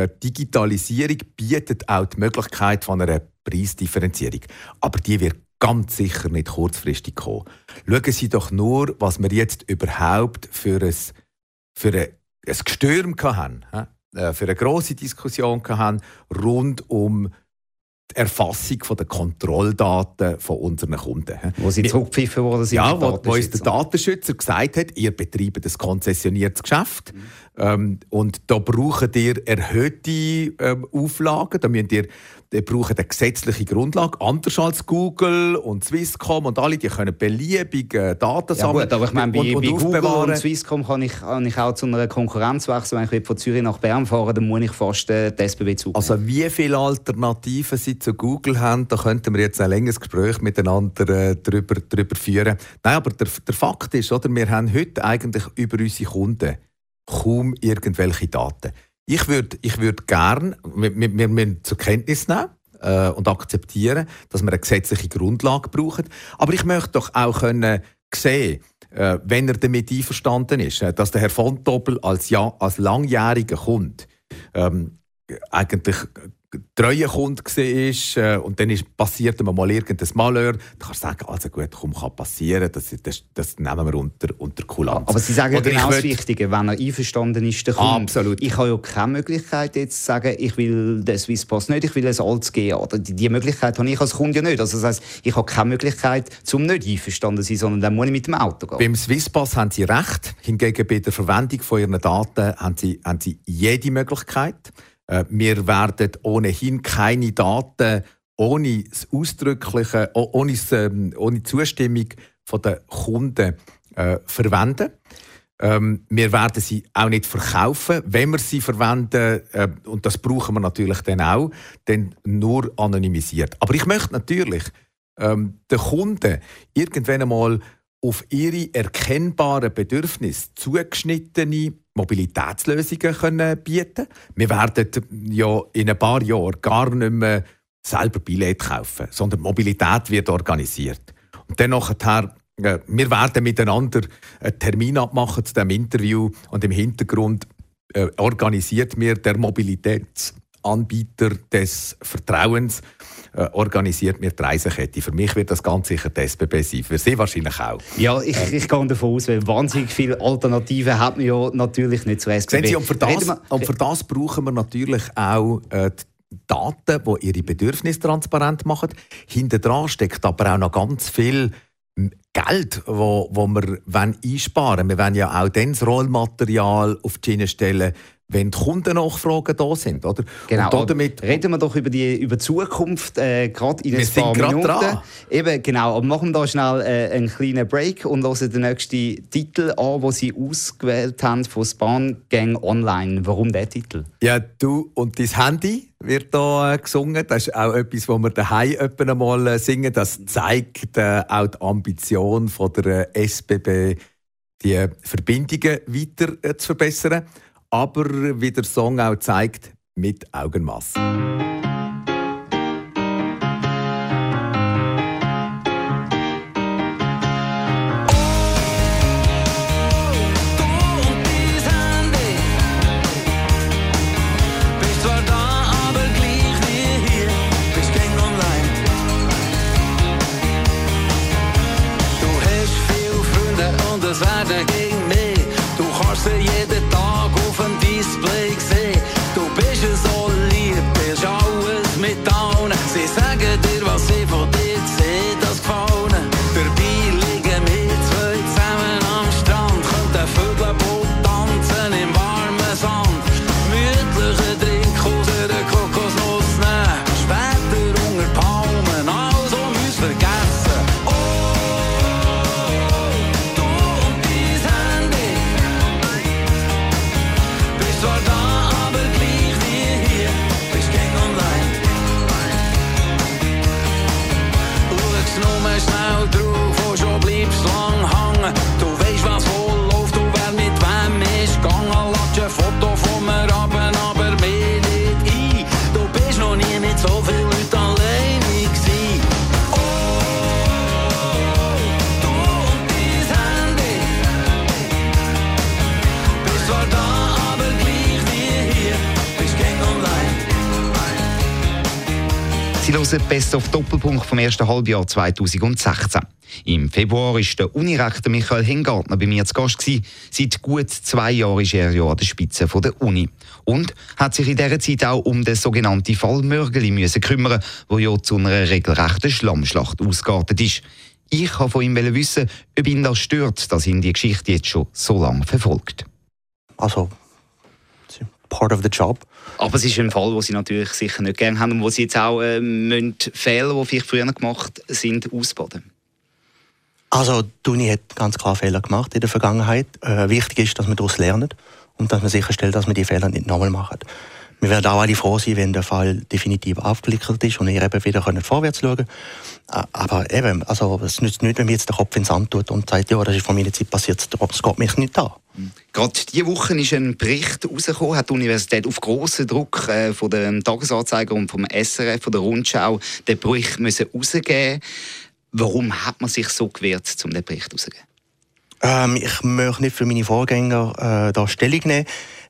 Digitalisierung bietet auch die Möglichkeit von einer Preisdifferenzierung. Aber die wird ganz sicher nicht kurzfristig kommen. Schauen Sie doch nur, was wir jetzt überhaupt für ein, für ein, ein Gestürm hatten, äh, für eine grosse Diskussion hatten rund um die Erfassung der Kontrolldaten von unseren Kunden. Wo sie zurückpfiffen worden sind. Ja, wo, wo uns der Datenschützer gesagt hat, ihr betreibt ein konzessioniertes Geschäft mhm. ähm, und da braucht ihr erhöhte ähm, Auflagen, da müsst ihr die brauchen eine gesetzliche Grundlage, anders als Google und Swisscom und alle, die können beliebig Daten sammeln. Ja gut, aber ich meine, bei, und, und bei Google und Swisscom kann ich, kann ich auch zu einer Konkurrenz wechseln. Wenn ich von Zürich nach Bern fahre, dann muss ich fast äh, die SBB zu. Also wie viele Alternativen Sie zu Google haben, da könnten wir jetzt ein längeres Gespräch miteinander äh, darüber, darüber führen. Nein, aber der, der Fakt ist, oder, wir haben heute eigentlich über unsere Kunden kaum irgendwelche Daten. Ich würde ich würd gerne, wir, wir, müssen zur Kenntnis nehmen äh, und akzeptieren, dass wir eine gesetzliche Grundlage brauchen. Aber ich möchte doch auch können sehen, äh, wenn er damit einverstanden ist, äh, dass der Herr von Doppel als, ja, als langjähriger Kunde ähm, eigentlich treue Kunde war äh, und dann ist, passiert mal irgendein Malheur, dann kannst du sagen, also gut, komm, kann passieren, das, das, das nehmen wir unter, unter Kulanz. Aber Sie sagen Oder genau das Wichtige, wenn er einverstanden ist, der Kunde. Absolut. Ich habe ja keine Möglichkeit jetzt zu sagen, ich will den Swisspass nicht, ich will ein altes gehen. Oder die, die Möglichkeit habe ich als Kunde ja nicht. Also das heisst, ich habe keine Möglichkeit, zum nicht einverstanden zu sein, sondern dann muss ich mit dem Auto gehen. Beim Swisspass haben Sie recht, hingegen bei der Verwendung von Ihren Daten haben Sie, haben Sie jede Möglichkeit. Äh, wir werden ohnehin keine Daten ohne das ausdrückliche, ohne, ähm, ohne Zustimmung der Kunden äh, verwenden. Ähm, wir werden sie auch nicht verkaufen. Wenn wir sie verwenden, äh, und das brauchen wir natürlich dann auch, dann nur anonymisiert. Aber ich möchte natürlich ähm, den Kunden irgendwann einmal auf ihre erkennbaren Bedürfnisse zugeschnittene Mobilitätslösungen können bieten Wir werden ja in ein paar Jahren gar nicht mehr selber Billett kaufen, sondern Mobilität wird organisiert. Und dann nachher, äh, wir werden miteinander einen Termin abmachen zu diesem Interview und im Hintergrund äh, organisiert mir der Mobilitätsanbieter des Vertrauens äh, organisiert mir die Reisekette. Für mich wird das ganz sicher die SBB sein. Für Sie wahrscheinlich auch. Ja, ich, ich gehe davon aus, weil wahnsinnig viele Alternativen hat man ja natürlich nicht zur SBB. Sehen Sie, und für das, und für das brauchen wir natürlich auch äh, die Daten, die ihre Bedürfnisse transparent machen. Hinter dran steckt aber auch noch ganz viel Geld, wo, wo wir einsparen wollen. Wir wollen ja auch dann das Rollmaterial auf die Schiene stellen, wenn die Kundennachfragen da sind. Oder? Genau. Und damit Reden wir doch über die über Zukunft, äh, gerade in ein paar Minuten. Dran. Eben, genau. Aber machen wir da schnell äh, einen kleinen Break und hören den nächsten Titel an, den Sie ausgewählt haben von Span Gang Online. Warum der Titel? Ja, du und dein Handy wird da äh, gesungen. Das ist auch etwas, was wir daheim einmal äh, singen. Das zeigt äh, auch die Ambition von der SBB, die Verbindungen weiter äh, zu verbessern aber wie der Song auch zeigt, mit Augenmaß. Of Doppelpunkt vom ersten Halbjahr 2016. Im Februar ist der Unirektor Michael Hengartner bei mir zu Gast gewesen. Seit gut zwei Jahren ist er ja an der Spitze der Uni. Und hat sich in dieser Zeit auch um den sogenannten Fall Mörgeli müssen kümmern, wo ja zu einer regelrechten Schlammschlacht ausgeartet ist. Ich wollte von ihm wissen, ob ihn das stört, dass ihn die Geschichte jetzt schon so lange verfolgt. Also, part of the job. Aber es ist ein Fall, den Sie natürlich sicher nicht gerne haben und wo Sie jetzt auch äh, müssen Fehler, die vielleicht früher gemacht sind, ausbaden Also, Tuni hat ganz klar Fehler gemacht in der Vergangenheit. Äh, wichtig ist, dass man daraus lernt und dass man sicherstellt, dass man die Fehler nicht nochmal macht. Wir werden auch alle froh sein, wenn der Fall definitiv aufgeklärt ist und wir eben wieder können vorwärts schauen können. Aber eben, also es nützt nicht, wenn man jetzt den Kopf ins Sand tut und sagt, ja, das ist von meiner Zeit passiert, es geht mich nicht an. Gerade diese Woche ist ein Bericht herausgekommen, hat die Universität auf grossen Druck äh, von dem Tagesanzeiger und vom SRF, von der Rundschau, den Bericht müssen rausgeben Warum hat man sich so gewehrt, um den Bericht rauszugeben? Ähm, ich möchte nicht für meine Vorgänger äh, da Stellung nehmen.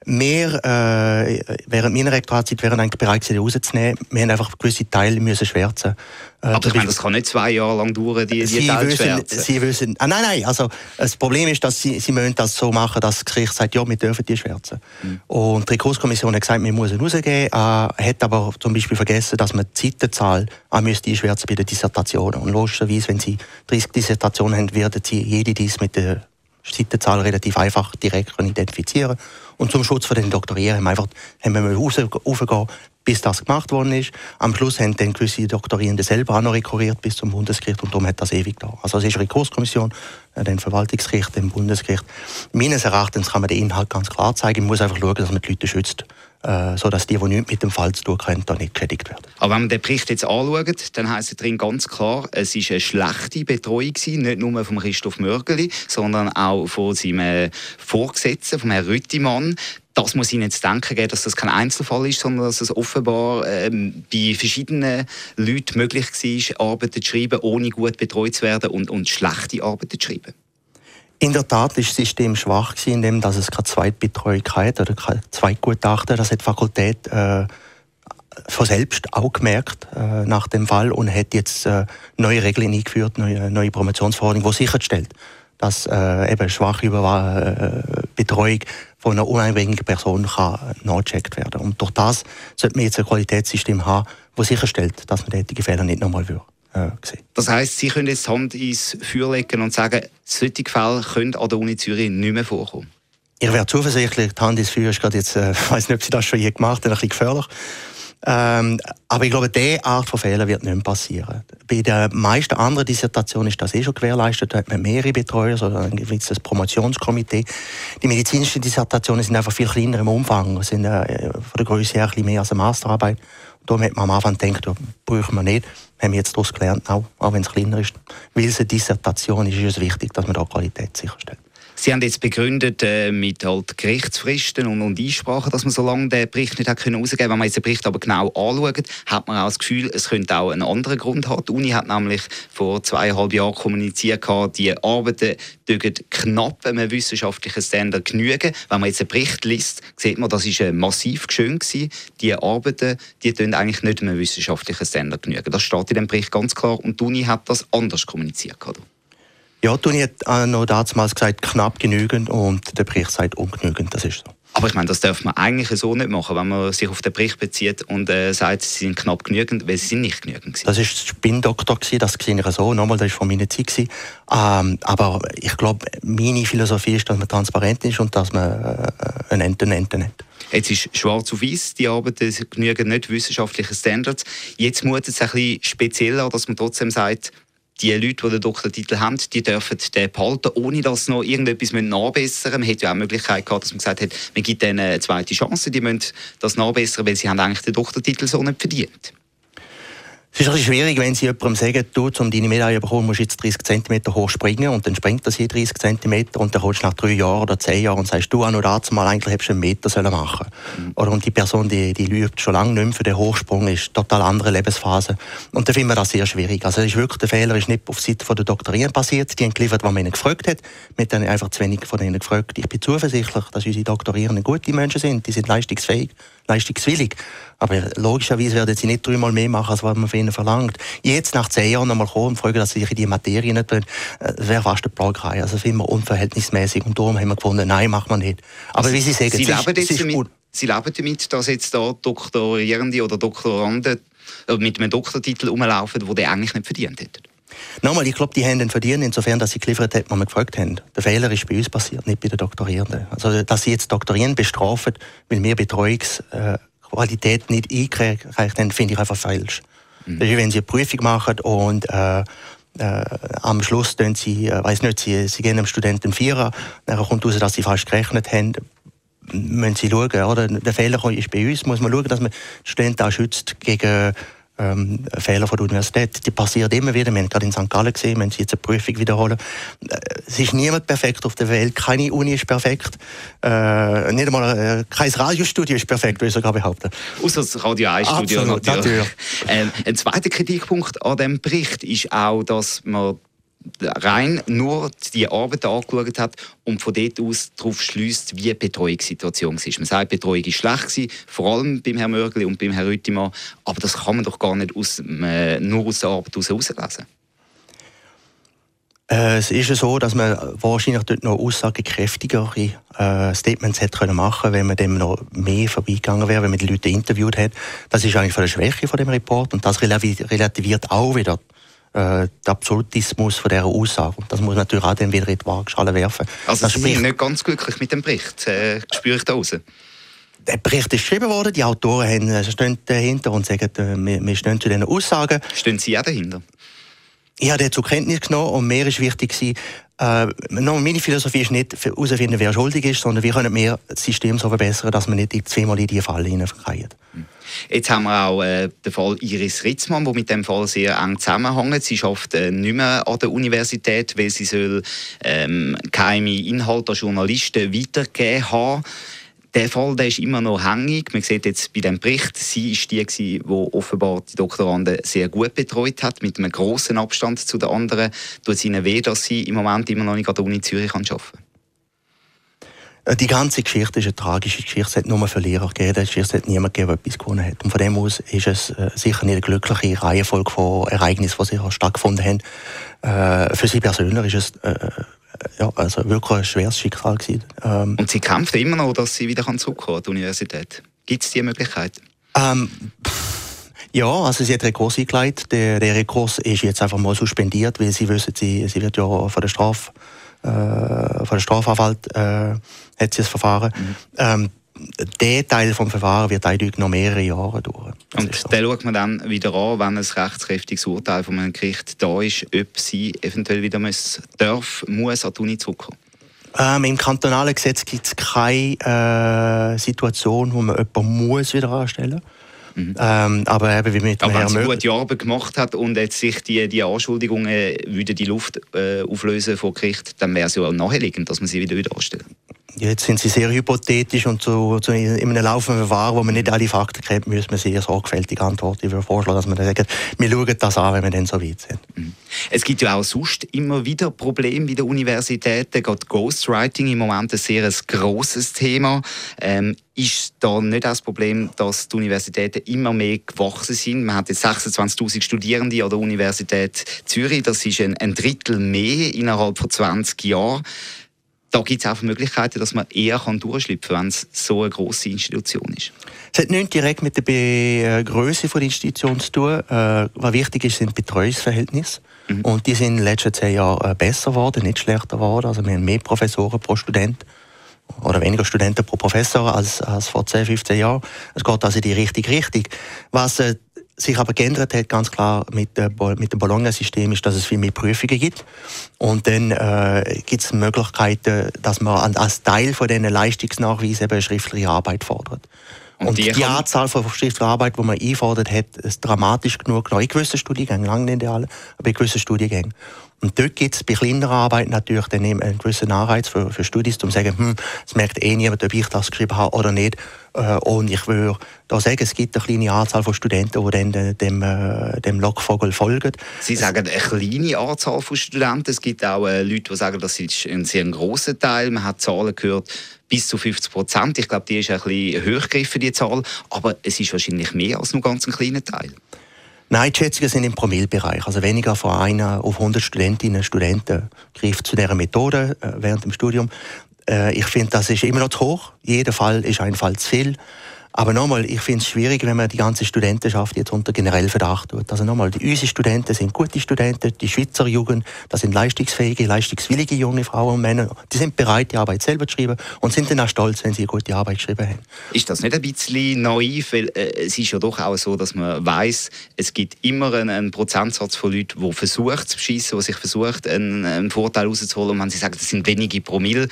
Wir, äh, während meiner Rektoratzeit, wären eigentlich bereit gewesen, rauszunehmen. Wir haben einfach gewisse Teile müssen schwärzen. Äh, Aber ich meine, das kann nicht zwei Jahre lang dauern, die, die Sie Teile wissen. Sie wissen, ah, nein, nein, also das Problem ist, dass Sie, Sie müssen das so machen, dass das Gericht sagt, ja, wir dürfen die schwärzen. Mhm. Und die Rekurskommission hat gesagt, wir müssen rausgeben, äh, hat aber zum Beispiel vergessen, dass man die Seitenzahl auch müsste einschwärzen bei den Dissertationen. Und logischerweise, wenn Sie 30 Dissertationen haben, werden Sie jede dies mit der Seitenzahl relativ einfach direkt identifizieren Und zum Schutz von den Doktorieren haben wir einfach haben wir rausgehen, bis das gemacht worden ist. Am Schluss haben dann gewisse Doktorierende selber auch noch rekurriert bis zum Bundesgericht und darum hat das ewig da. Also es ist eine Rekurskommission, äh, dann Verwaltungsgericht, dann Bundesgericht. Meines Erachtens kann man den Inhalt ganz klar zeigen. Man muss einfach schauen, dass man die Leute schützt äh, sodass die, die nichts mit dem Fall zu tun haben, da nicht geschädigt werden. Aber wenn man den Bericht jetzt anschaut, dann heisst es drin ganz klar, es war eine schlechte Betreuung gewesen, nicht nur von Christoph Mörgeli, sondern auch von seinem Vorgesetzten, von Herrn Rüttimann das muss Ihnen jetzt denken geben, dass das kein Einzelfall ist, sondern dass es offenbar ähm, bei verschiedenen Leuten möglich war, Arbeiten zu schreiben, ohne gut betreut zu werden und, und schlechte Arbeiten zu schreiben. In der Tat ist das System schwach gewesen, indem dass es keine Zweitbetreuung hat oder kein Zweitgutachten. Das hat die Fakultät äh, von selbst auch gemerkt äh, nach dem Fall und hat jetzt äh, neue Regeln eingeführt, neue, neue Promotionsverordnung, die sicherstellt, dass äh, eben schwache Über äh, Betreuung von einer unabhängigen Person kann nachgecheckt werden. Und durch das sollte man jetzt ein Qualitätssystem haben, das sicherstellt, dass man solche Fehler nicht nochmal würde äh, Das heisst, Sie können jetzt die Hand ins Feuer legen und sagen, solche Fälle können an der Uni Zürich nicht mehr vorkommen? Ich wäre zuversichtlich, die Hand ins Feuer ist gerade jetzt, äh, [laughs] ich weiß nicht, ob Sie das schon je gemacht haben, ein bisschen gefährlich. Ähm, aber ich glaube, diese Art von Fehlern wird nicht mehr passieren. Bei den meisten anderen Dissertationen ist das eh schon gewährleistet. Da hat man mehrere Betreuer, so ein gewisses Promotionskomitee. Die medizinischen Dissertationen sind einfach viel kleiner im Umfang, sind äh, von der Größe her ein bisschen mehr als eine Masterarbeit. Darum hat man am Anfang gedacht, ja, brauchen wir nicht. Haben wir jetzt daraus gelernt, auch, auch wenn es kleiner ist. Weil es eine Dissertation ist, ist es wichtig, dass man da Qualität sicherstellt. Sie haben jetzt begründet äh, mit halt Gerichtsfristen und, und Einsprachen, dass man so lange den Bericht nicht hat können rausgeben. Wenn man jetzt den Bericht aber genau anschaut, hat man auch das Gefühl, es könnte auch einen anderen Grund haben. Die Uni hat nämlich vor zweieinhalb Jahren kommuniziert, die Arbeiten dürfen knapp einem wissenschaftlichen Standard genügen. Wenn man jetzt einen Bericht liest, sieht man, das ist massiv geschön gewesen. Die Arbeiten, die tun eigentlich nicht einem wissenschaftlichen Standard genügen. Das steht in dem Bericht ganz klar und die Uni hat das anders kommuniziert. Oder? Ja, Toni hat noch damals gesagt, knapp genügend und der Bericht sagt ungenügend, das ist so. Aber ich meine, das darf man eigentlich so nicht machen, wenn man sich auf den Bericht bezieht und äh, sagt, sie sind knapp genügend, weil sie sind nicht genügend gewesen. Das war der Spinndoktor, das sehe ich so. Nochmal, das war von meiner Zeit. Ähm, aber ich glaube, meine Philosophie ist, dass man transparent ist und dass man äh, ein Enten Enten hat. Jetzt ist schwarz auf weiß, die Arbeiten genügen nicht wissenschaftlichen Standards. Jetzt mutet es ein bisschen speziell an, dass man trotzdem sagt, die Leute, die den Doktortitel haben, die dürfen den behalten, ohne dass noch irgendetwas nachbessern müssen. Man hätte ja auch die Möglichkeit gehabt, dass man gesagt hat, man gibt ihnen eine zweite Chance, die müssen das nachbessern, weil sie haben eigentlich den Doktortitel so nicht verdient. Es ist ein schwierig, wenn Sie jemandem sagen, du, um deine Medaille zu bekommen, musst du jetzt 30 cm hoch springen und dann springt das hier 30 cm und dann kommst du nach drei Jahren oder zehn Jahren und sagst, du, auch noch mal, eigentlich hättest du einen Meter sollen machen mhm. Und die Person, die, die übt schon lange nicht mehr für den Hochsprung, ist total andere Lebensphase. Und da finden wir das sehr schwierig. Also ist wirklich, der Fehler ist nicht auf Seite der Doktorierenden passiert. Die haben geliefert, was man ihnen gefragt hat. Wir haben einfach zu wenig von ihnen gefragt. Ich bin zuversichtlich, dass unsere Doktorierenden gute Menschen sind. Die sind leistungsfähig, leistungswillig. Aber logischerweise werden sie nicht dreimal mehr machen, als was man von ihnen verlangt. Jetzt, nach zehn Jahren, nochmal kommen und fragen, dass sie sich in die Materie nicht tun, äh, wäre fast eine Plagerei. Also finden wir unverhältnismäßig. Und darum haben wir gefunden, nein, macht man nicht. Aber also, wie Sie sagen, Sie leben ist, damit, Sie leben damit, dass jetzt da Doktorierende oder Doktoranden äh, mit einem Doktortitel rumlaufen, die eigentlich nicht verdient hätten. Nochmal, ich glaube, die haben den verdient, insofern, dass sie geliefert haben, was wir gefragt haben. Der Fehler ist bei uns passiert, nicht bei den Doktorierenden. Also, dass sie jetzt Doktorierenden bestrafen, weil wir Betreuungsqualität nicht eingereicht haben, finde ich einfach falsch. Mhm. Das ist, wenn sie eine Prüfung machen und äh, äh, am Schluss tun sie, äh, weiß nicht, sie, sie gehen einem Studenten Vierer, dann kommt raus, dass sie falsch gerechnet haben, müssen sie schauen, oder? Der Fehler ist bei uns, muss man schauen, dass man die Studenten auch schützt gegen ähm, Fehler von der Universität. Die passieren immer wieder. Wir haben gerade in St. Gallen gesehen, wenn sie jetzt eine Prüfung wiederholen. Äh, es ist niemand perfekt auf der Welt. Keine Uni ist perfekt. Äh, nicht einmal äh, kein Radiostudio ist perfekt, würde ich sogar behaupten. Außer das Radio 1 Studio natürlich. natürlich. Ähm, ein zweiter Kritikpunkt an diesem Bericht ist auch, dass man rein nur die Arbeit angeschaut hat und von dort aus darauf schließt, wie die Betreuungssituation war. Man sagt, Betreuung war schlecht, vor allem beim Herrn Mörgli und beim Herrn Rüttimann, aber das kann man doch gar nicht aus, äh, nur aus der Arbeit herauslesen. Äh, es ist so, dass man wahrscheinlich dort noch aussagekräftigere äh, Statements hätte können wenn man dem noch mehr vorbeigegangen wäre, wenn man die Leute interviewt hätte. Das ist eigentlich von der Schwäche von dem Report und das relativiert auch wieder äh, der Absolutismus von dieser Aussage. Und das muss natürlich auch dann wieder in die Waagschale werfen. Also das Sie sind nicht ganz glücklich mit dem Bericht, äh, spüre ich da raus? Der Bericht ist geschrieben worden, die Autoren haben, äh, stehen dahinter und sagen, äh, wir, wir stehen zu diesen Aussagen. Stehen Sie auch dahinter? Ich habe den zur Kenntnis genommen und mir ist wichtig äh, meine Philosophie ist nicht herausfinden, wer schuldig ist, sondern wie können wir das System so verbessern, dass wir nicht zweimal in diese Falle hineinfallen. Hm. Jetzt haben wir auch äh, den Fall Iris Ritzmann, der mit dem Fall sehr eng zusammenhängt. Sie schafft äh, nicht mehr an der Universität, weil sie soll ähm, geheime Inhalte an Journalisten weitergegeben haben. Der Fall der ist immer noch hängig. Man sieht jetzt bei dem Bericht, sie ist die, die offenbar die Doktoranden sehr gut betreut hat, mit einem großen Abstand zu den anderen. Tut es ihnen weh, dass sie im Moment immer noch nicht an der Uni Zürich arbeiten kann? Äh, die ganze Geschichte ist eine tragische Geschichte. Es hat nur Verlierer gegeben. Es hat niemand gegeben, der etwas gewonnen hat. Und von dem aus ist es äh, sicher nicht eine glückliche Reihenfolge von Ereignissen, die sich stattgefunden haben. Äh, für sie persönlich ist es ja, also wirklich ein schweres Schicksal gewesen. Ähm, Und sie kämpft immer noch, dass sie wieder zurückkommen an die Universität. Gibt es diese Möglichkeit? Ähm, ja, also sie hat Rekurs eingeleitet. Der, der Rekurs ist jetzt einfach mal suspendiert, weil sie wissen, sie, sie wird ja von der Straf, äh, von der Strafanwalt äh, hat sie das Verfahren. Mhm. Ähm, der Teil des Verfahrens wird eindeutig noch mehrere Jahre dauern. Und so. den schaut man dann wieder an, wenn ein rechtskräftiges Urteil von einem Gericht da ist, ob sie eventuell wieder muss, darf, muss an die Uni zurückkommen. Ähm, Im kantonalen Gesetz gibt es keine äh, Situation, wo man jemanden muss wieder anstellen muss. Mhm. Ähm, aber eben wie mit aber wenn sie gute Arbeit gemacht hat und jetzt sich die, die Anschuldigungen würde die Luft äh, auflösen vor Gericht, dann wäre es ja auch naheliegend, dass man sie wieder wieder anstellt. Jetzt sind sie sehr hypothetisch und so, so in einem laufenden Verfahren, wo man nicht alle Fakten kennt, müssen wir sehr sorgfältig antworten. Ich vorschlagen, dass wir sagen, wir schauen das an, wenn wir dann so weit sind. Mhm. Es gibt ja auch sonst immer wieder Probleme bei den Universitäten. Gerade Ghostwriting im Moment ein sehr grosses Thema. Ähm, ist da nicht das Problem, dass die Universitäten immer mehr gewachsen sind? Man hat jetzt 26.000 Studierende an der Universität Zürich. Das ist ein, ein Drittel mehr innerhalb von 20 Jahren da gibt es auch Möglichkeiten, dass man eher kann durchschlüpfen kann, wenn es so eine grosse Institution ist. Es hat nichts direkt mit der Größe der Institution zu tun. Äh, was wichtig ist, sind Betreuungsverhältnisse. Mhm. Und die sind in den letzten zehn Jahren äh, besser geworden, nicht schlechter geworden. Also wir haben mehr Professoren pro Student oder weniger Studenten pro Professor als, als vor 10, 15 Jahren. Es geht also in die richtige Richtung. Was äh, sich aber geändert hat, ganz klar mit, der, mit dem Bologna-System, ist, dass es viel mehr Prüfungen gibt. Und dann äh, gibt es Möglichkeiten, dass man als Teil von diesen Leistungsnachweisen eben schriftliche Arbeit fordert. Und, und die, die Anzahl von schriftlicher Arbeit, die man einfordert, hat ist dramatisch genug genommen. In gewissen Studiengängen, lange nicht alle, aber in gewissen Studiengängen. Und dort gibt es bei kleineren Arbeiten natürlich dann einen gewissen Anreiz für, für Studis, um zu sagen, hm, es merkt eh niemand, ob ich das geschrieben habe oder nicht. Äh, und ich würde da sagen, es gibt eine kleine Anzahl von Studenten, die dann dem, äh, dem Lockvogel folgen. Sie sagen eine kleine Anzahl von Studenten. Es gibt auch äh, Leute, die sagen, das ist ein sehr grosser Teil. Man hat Zahlen gehört, bis zu 50 Prozent. Ich glaube, die ist ein bisschen hochgegriffen, die Zahl. Aber es ist wahrscheinlich mehr als nur ganz ein kleiner Teil. Nein, die Schätzungen sind im Promillbereich. Also weniger von einer auf 100 Studentinnen und Studenten greift zu dieser Methode äh, während dem Studium. Äh, ich finde, das ist immer noch zu hoch. Jeder Fall ist ein Fall zu viel. Aber nochmal, ich finde es schwierig, wenn man die ganze Studentenschaft jetzt unter generell Verdacht tut. Also nochmal, die, unsere Studenten sind gute Studenten, die Schweizer Jugend, das sind leistungsfähige, leistungswillige junge Frauen und Männer. Die sind bereit, die Arbeit selber zu schreiben und sind dann auch stolz, wenn sie eine gute Arbeit geschrieben haben. Ist das nicht ein bisschen naiv? Weil äh, es ist ja doch auch so, dass man weiß, es gibt immer einen, einen, Prozentsatz von Leuten, die versuchen zu beschissen, die sich versucht, einen, einen Vorteil rauszuholen. Und wenn sie sagen, das sind wenige Promille,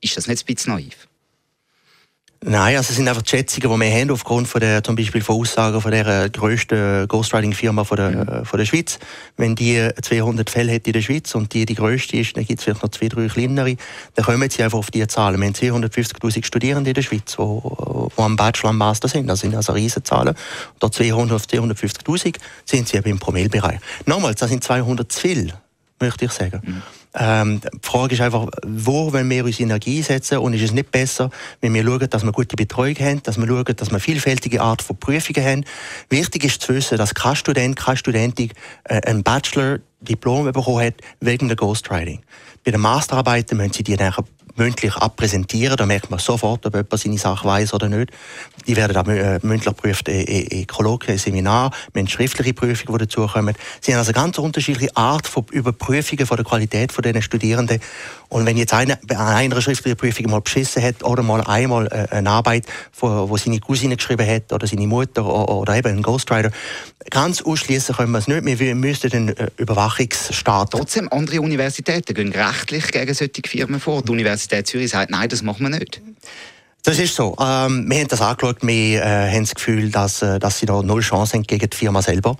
ist das nicht ein bisschen naiv? Nein, also es sind einfach die Schätzungen, die wir haben, aufgrund von der, zum Beispiel von Aussagen von der grössten Ghostwriting-Firma von der, mhm. von der Schweiz. Wenn die 200 Fälle hat in der Schweiz und die die grösste ist, dann gibt es vielleicht noch zwei, drei kleinere, dann kommen sie einfach auf diese Zahlen. Wir haben 250'000 Studierende in der Schweiz, die, die am Bachelor und Master sind. Das sind also riesige Zahlen. Da 200 auf 250'000 sind sie eben im Promillbereich. Nochmals, das sind 200 zu viel, möchte ich sagen. Mhm. Ähm, die Frage ist einfach, wo wollen wir unsere Energie setzen und ist es nicht besser, wenn wir schauen, dass wir gute Betreuung haben, dass wir schauen, dass wir vielfältige Art von Prüfungen haben. Wichtig ist zu wissen, dass kein Student, keine Studentin äh, ein Bachelor-Diplom bekommen hat wegen der Ghostwriting. Bei den Masterarbeiten müssen sie die nachher mündlich abpräsentieren. Da merkt man sofort, ob jemand seine Sache weiß oder nicht. Die werden dann äh, mündlich geprüft in, in Kolloquien, Seminar, wir haben schriftliche Prüfungen, die dazukommen. Sie haben also ganz unterschiedliche Art von Überprüfungen von der Qualität von diesen Studierenden. Und wenn jetzt einer bei einer schriftlichen Prüfung mal beschissen hat oder mal einmal äh, eine Arbeit, wo, wo seine Cousine geschrieben hat oder seine Mutter oder, oder eben ein Ghostwriter, ganz ausschließen können wir es nicht. Wir müssten den äh, Überwachungsstaat. Trotzdem, andere Universitäten gehen rechtlich gegen solche Firmen vor. Die Universität Zürich sagt, nein, das machen wir nicht. Das ist so. Ähm, wir haben das angeschaut. Wir äh, haben das Gefühl, dass, äh, dass sie da null Chance haben gegen die Firma selber.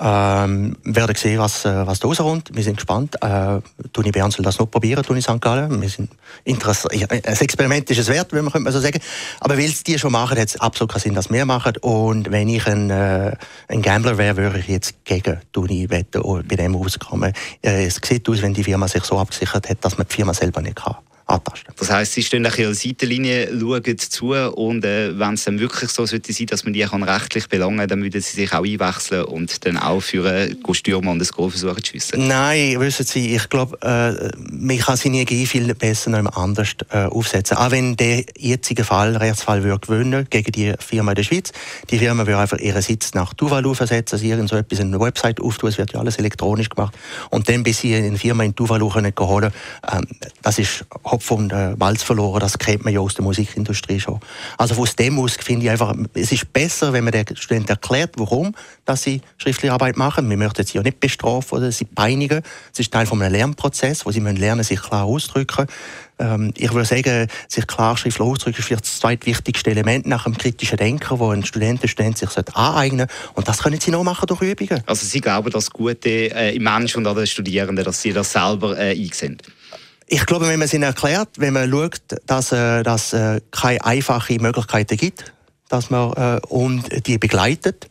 Ähm, werden sehen, was, äh, was da rauskommt. Wir sind gespannt. Äh, Toni Bern soll das noch probieren, Toni St. Gallen. Wir sind interessiert. Ein Experiment ist es wert, wenn man so sagen. Aber weil es die schon machen, hat es absolut keinen Sinn, dass wir machen. Und wenn ich ein, äh, ein Gambler wäre, würde ich jetzt gegen Toni wetten und bei dem rauskommen. Äh, es sieht aus, wenn die Firma sich so abgesichert hat, dass man die Firma selber nicht kann antasten. Das heisst, Sie stehen an der Seitenlinie, schauen zu und äh, wenn es dann wirklich so sollte sein, dass man die kann rechtlich belangen kann, dann würden Sie sich auch einwechseln und dann auch für äh, Stürmer und das Goal versuchen zu schiessen? Nein, wissen Sie, ich glaube, äh, man kann seine Energie viel besser noch anders äh, aufsetzen. Auch wenn der jetzige Fall, Rechtsfall würde gewinnen gegen die Firma in der Schweiz, die Firma würde einfach ihren Sitz nach Tuvalu versetzen, also irgend so etwas in eine Website auftun, es wird ja alles elektronisch gemacht und dann bis sie eine Firma in Tuvalu können holen, ähm, das ist Hopf und äh, Malz verloren, das kennt man ja aus der Musikindustrie schon. Also aus dem aus finde ich einfach, es ist besser, wenn man den Studenten erklärt, warum dass sie schriftliche Arbeit machen. Wir möchten sie ja nicht bestrafen oder sie peinigen. Es ist Teil von einem Lernprozess, wo sie müssen lernen, sich klar auszudrücken. Ähm, ich würde sagen, sich klar schriftlich auszudrücken ist vielleicht das zweitwichtigste Element nach dem kritischen Denken, wo ein Student, ein Student sich aneignen sollte. Und das können sie noch machen durch Übungen. Also Sie glauben, dass Gute äh, im Menschen und an den Studierenden, dass sie das selber äh, einsehen? Ich glaube, wenn man es ihnen erklärt, wenn man schaut, dass es äh, äh, keine einfachen Möglichkeiten gibt, dass man äh, und die begleitet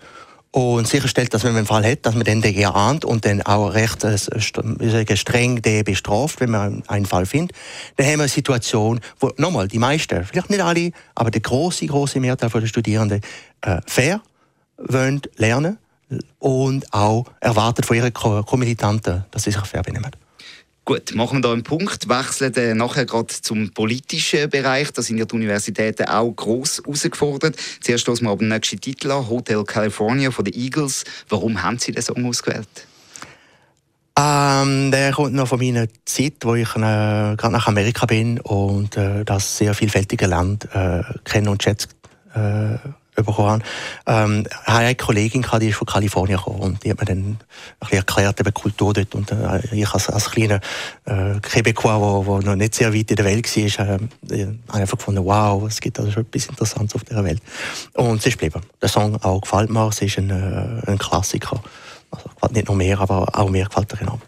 und sicherstellt, dass wenn man einen Fall hat, dass man den eher ahnt und dann auch recht äh, streng den bestraft, wenn man einen Fall findet, dann haben wir eine Situation, wo nochmal die meisten, vielleicht nicht alle, aber der große große Mehrteil der Studierenden äh, fair wollen lernen und auch erwartet von ihren Kommilitanten, dass sie sich fair benehmen. Gut, machen wir da einen Punkt, wechseln dann nachher gerade zum politischen Bereich. Da sind ja die Universitäten auch gross herausgefordert. Zuerst stoßen wir aber den nächsten Titel an, Hotel California von den Eagles. Warum haben Sie den Song ausgewählt? Ähm, der kommt noch von meiner Zeit, wo ich äh, gerade nach Amerika bin und äh, das sehr vielfältige Land äh, kenne und schätze. Bekommen ähm, ich hatte eine Kollegin, die ist von Kalifornien gekommen und die hat mir dann ein bisschen erklärt, eben Kultur dort und äh, ich als, als kleiner äh, Quebecois, wo, wo noch nicht sehr weit in der Welt war, äh, einfach gefunden, wow, es gibt also schon etwas Interessantes auf dieser Welt. Und sie ist geblieben. Der Song auch gefällt mir, es ist ein, äh, ein Klassiker. Also nicht nur mehr, aber auch mir gefällt er enorm.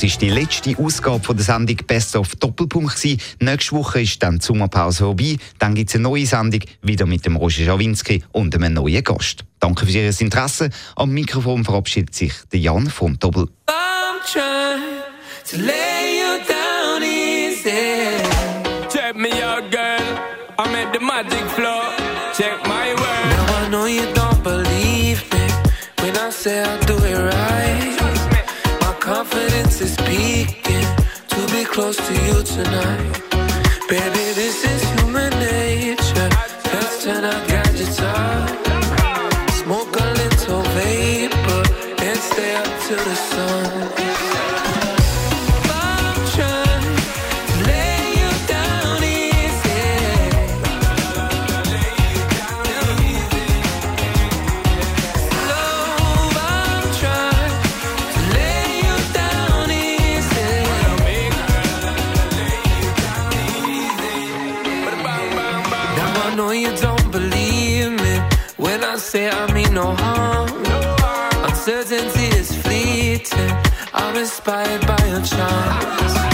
Das ist die letzte Ausgabe von der Sendung Best of Doppelpunkt. Gewesen. Nächste Woche ist dann die Sommerpause vorbei. Dann gibt es eine neue Sendung, wieder mit dem Roger Schawinski und einem neuen Gast. Danke für Ihr Interesse. Am Mikrofon verabschiedet sich der Jan vom Doppel. Check me is peaking to be close to you tonight. Baby, say I mean no harm. Uncertainty is fleeting. I'm inspired by your charms.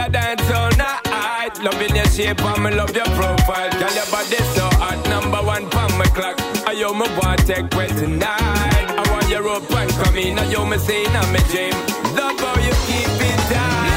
A dance all night. Loving your shape, and me love your profile. Girl, your body so hot, number one pon my clock. I yo me want take well tonight. I want your come in. I yo me say in a dream. Love how you keep it tight.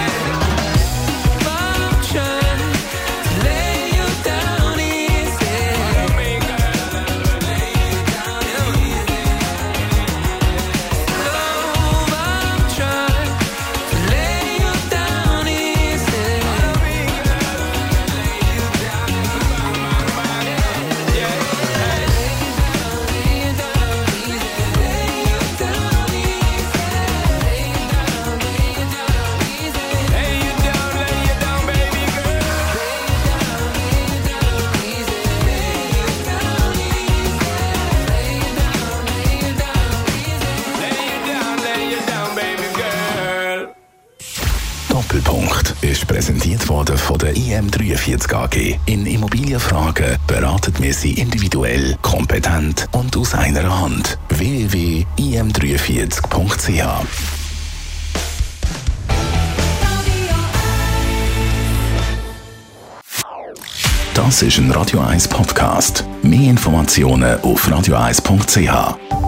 Präsentiert worden von der IM43 AG. In Immobilienfragen beraten wir Sie individuell, kompetent und aus einer Hand. www.im43.ch Das ist ein Radio 1 Podcast. Mehr Informationen auf radio1.ch.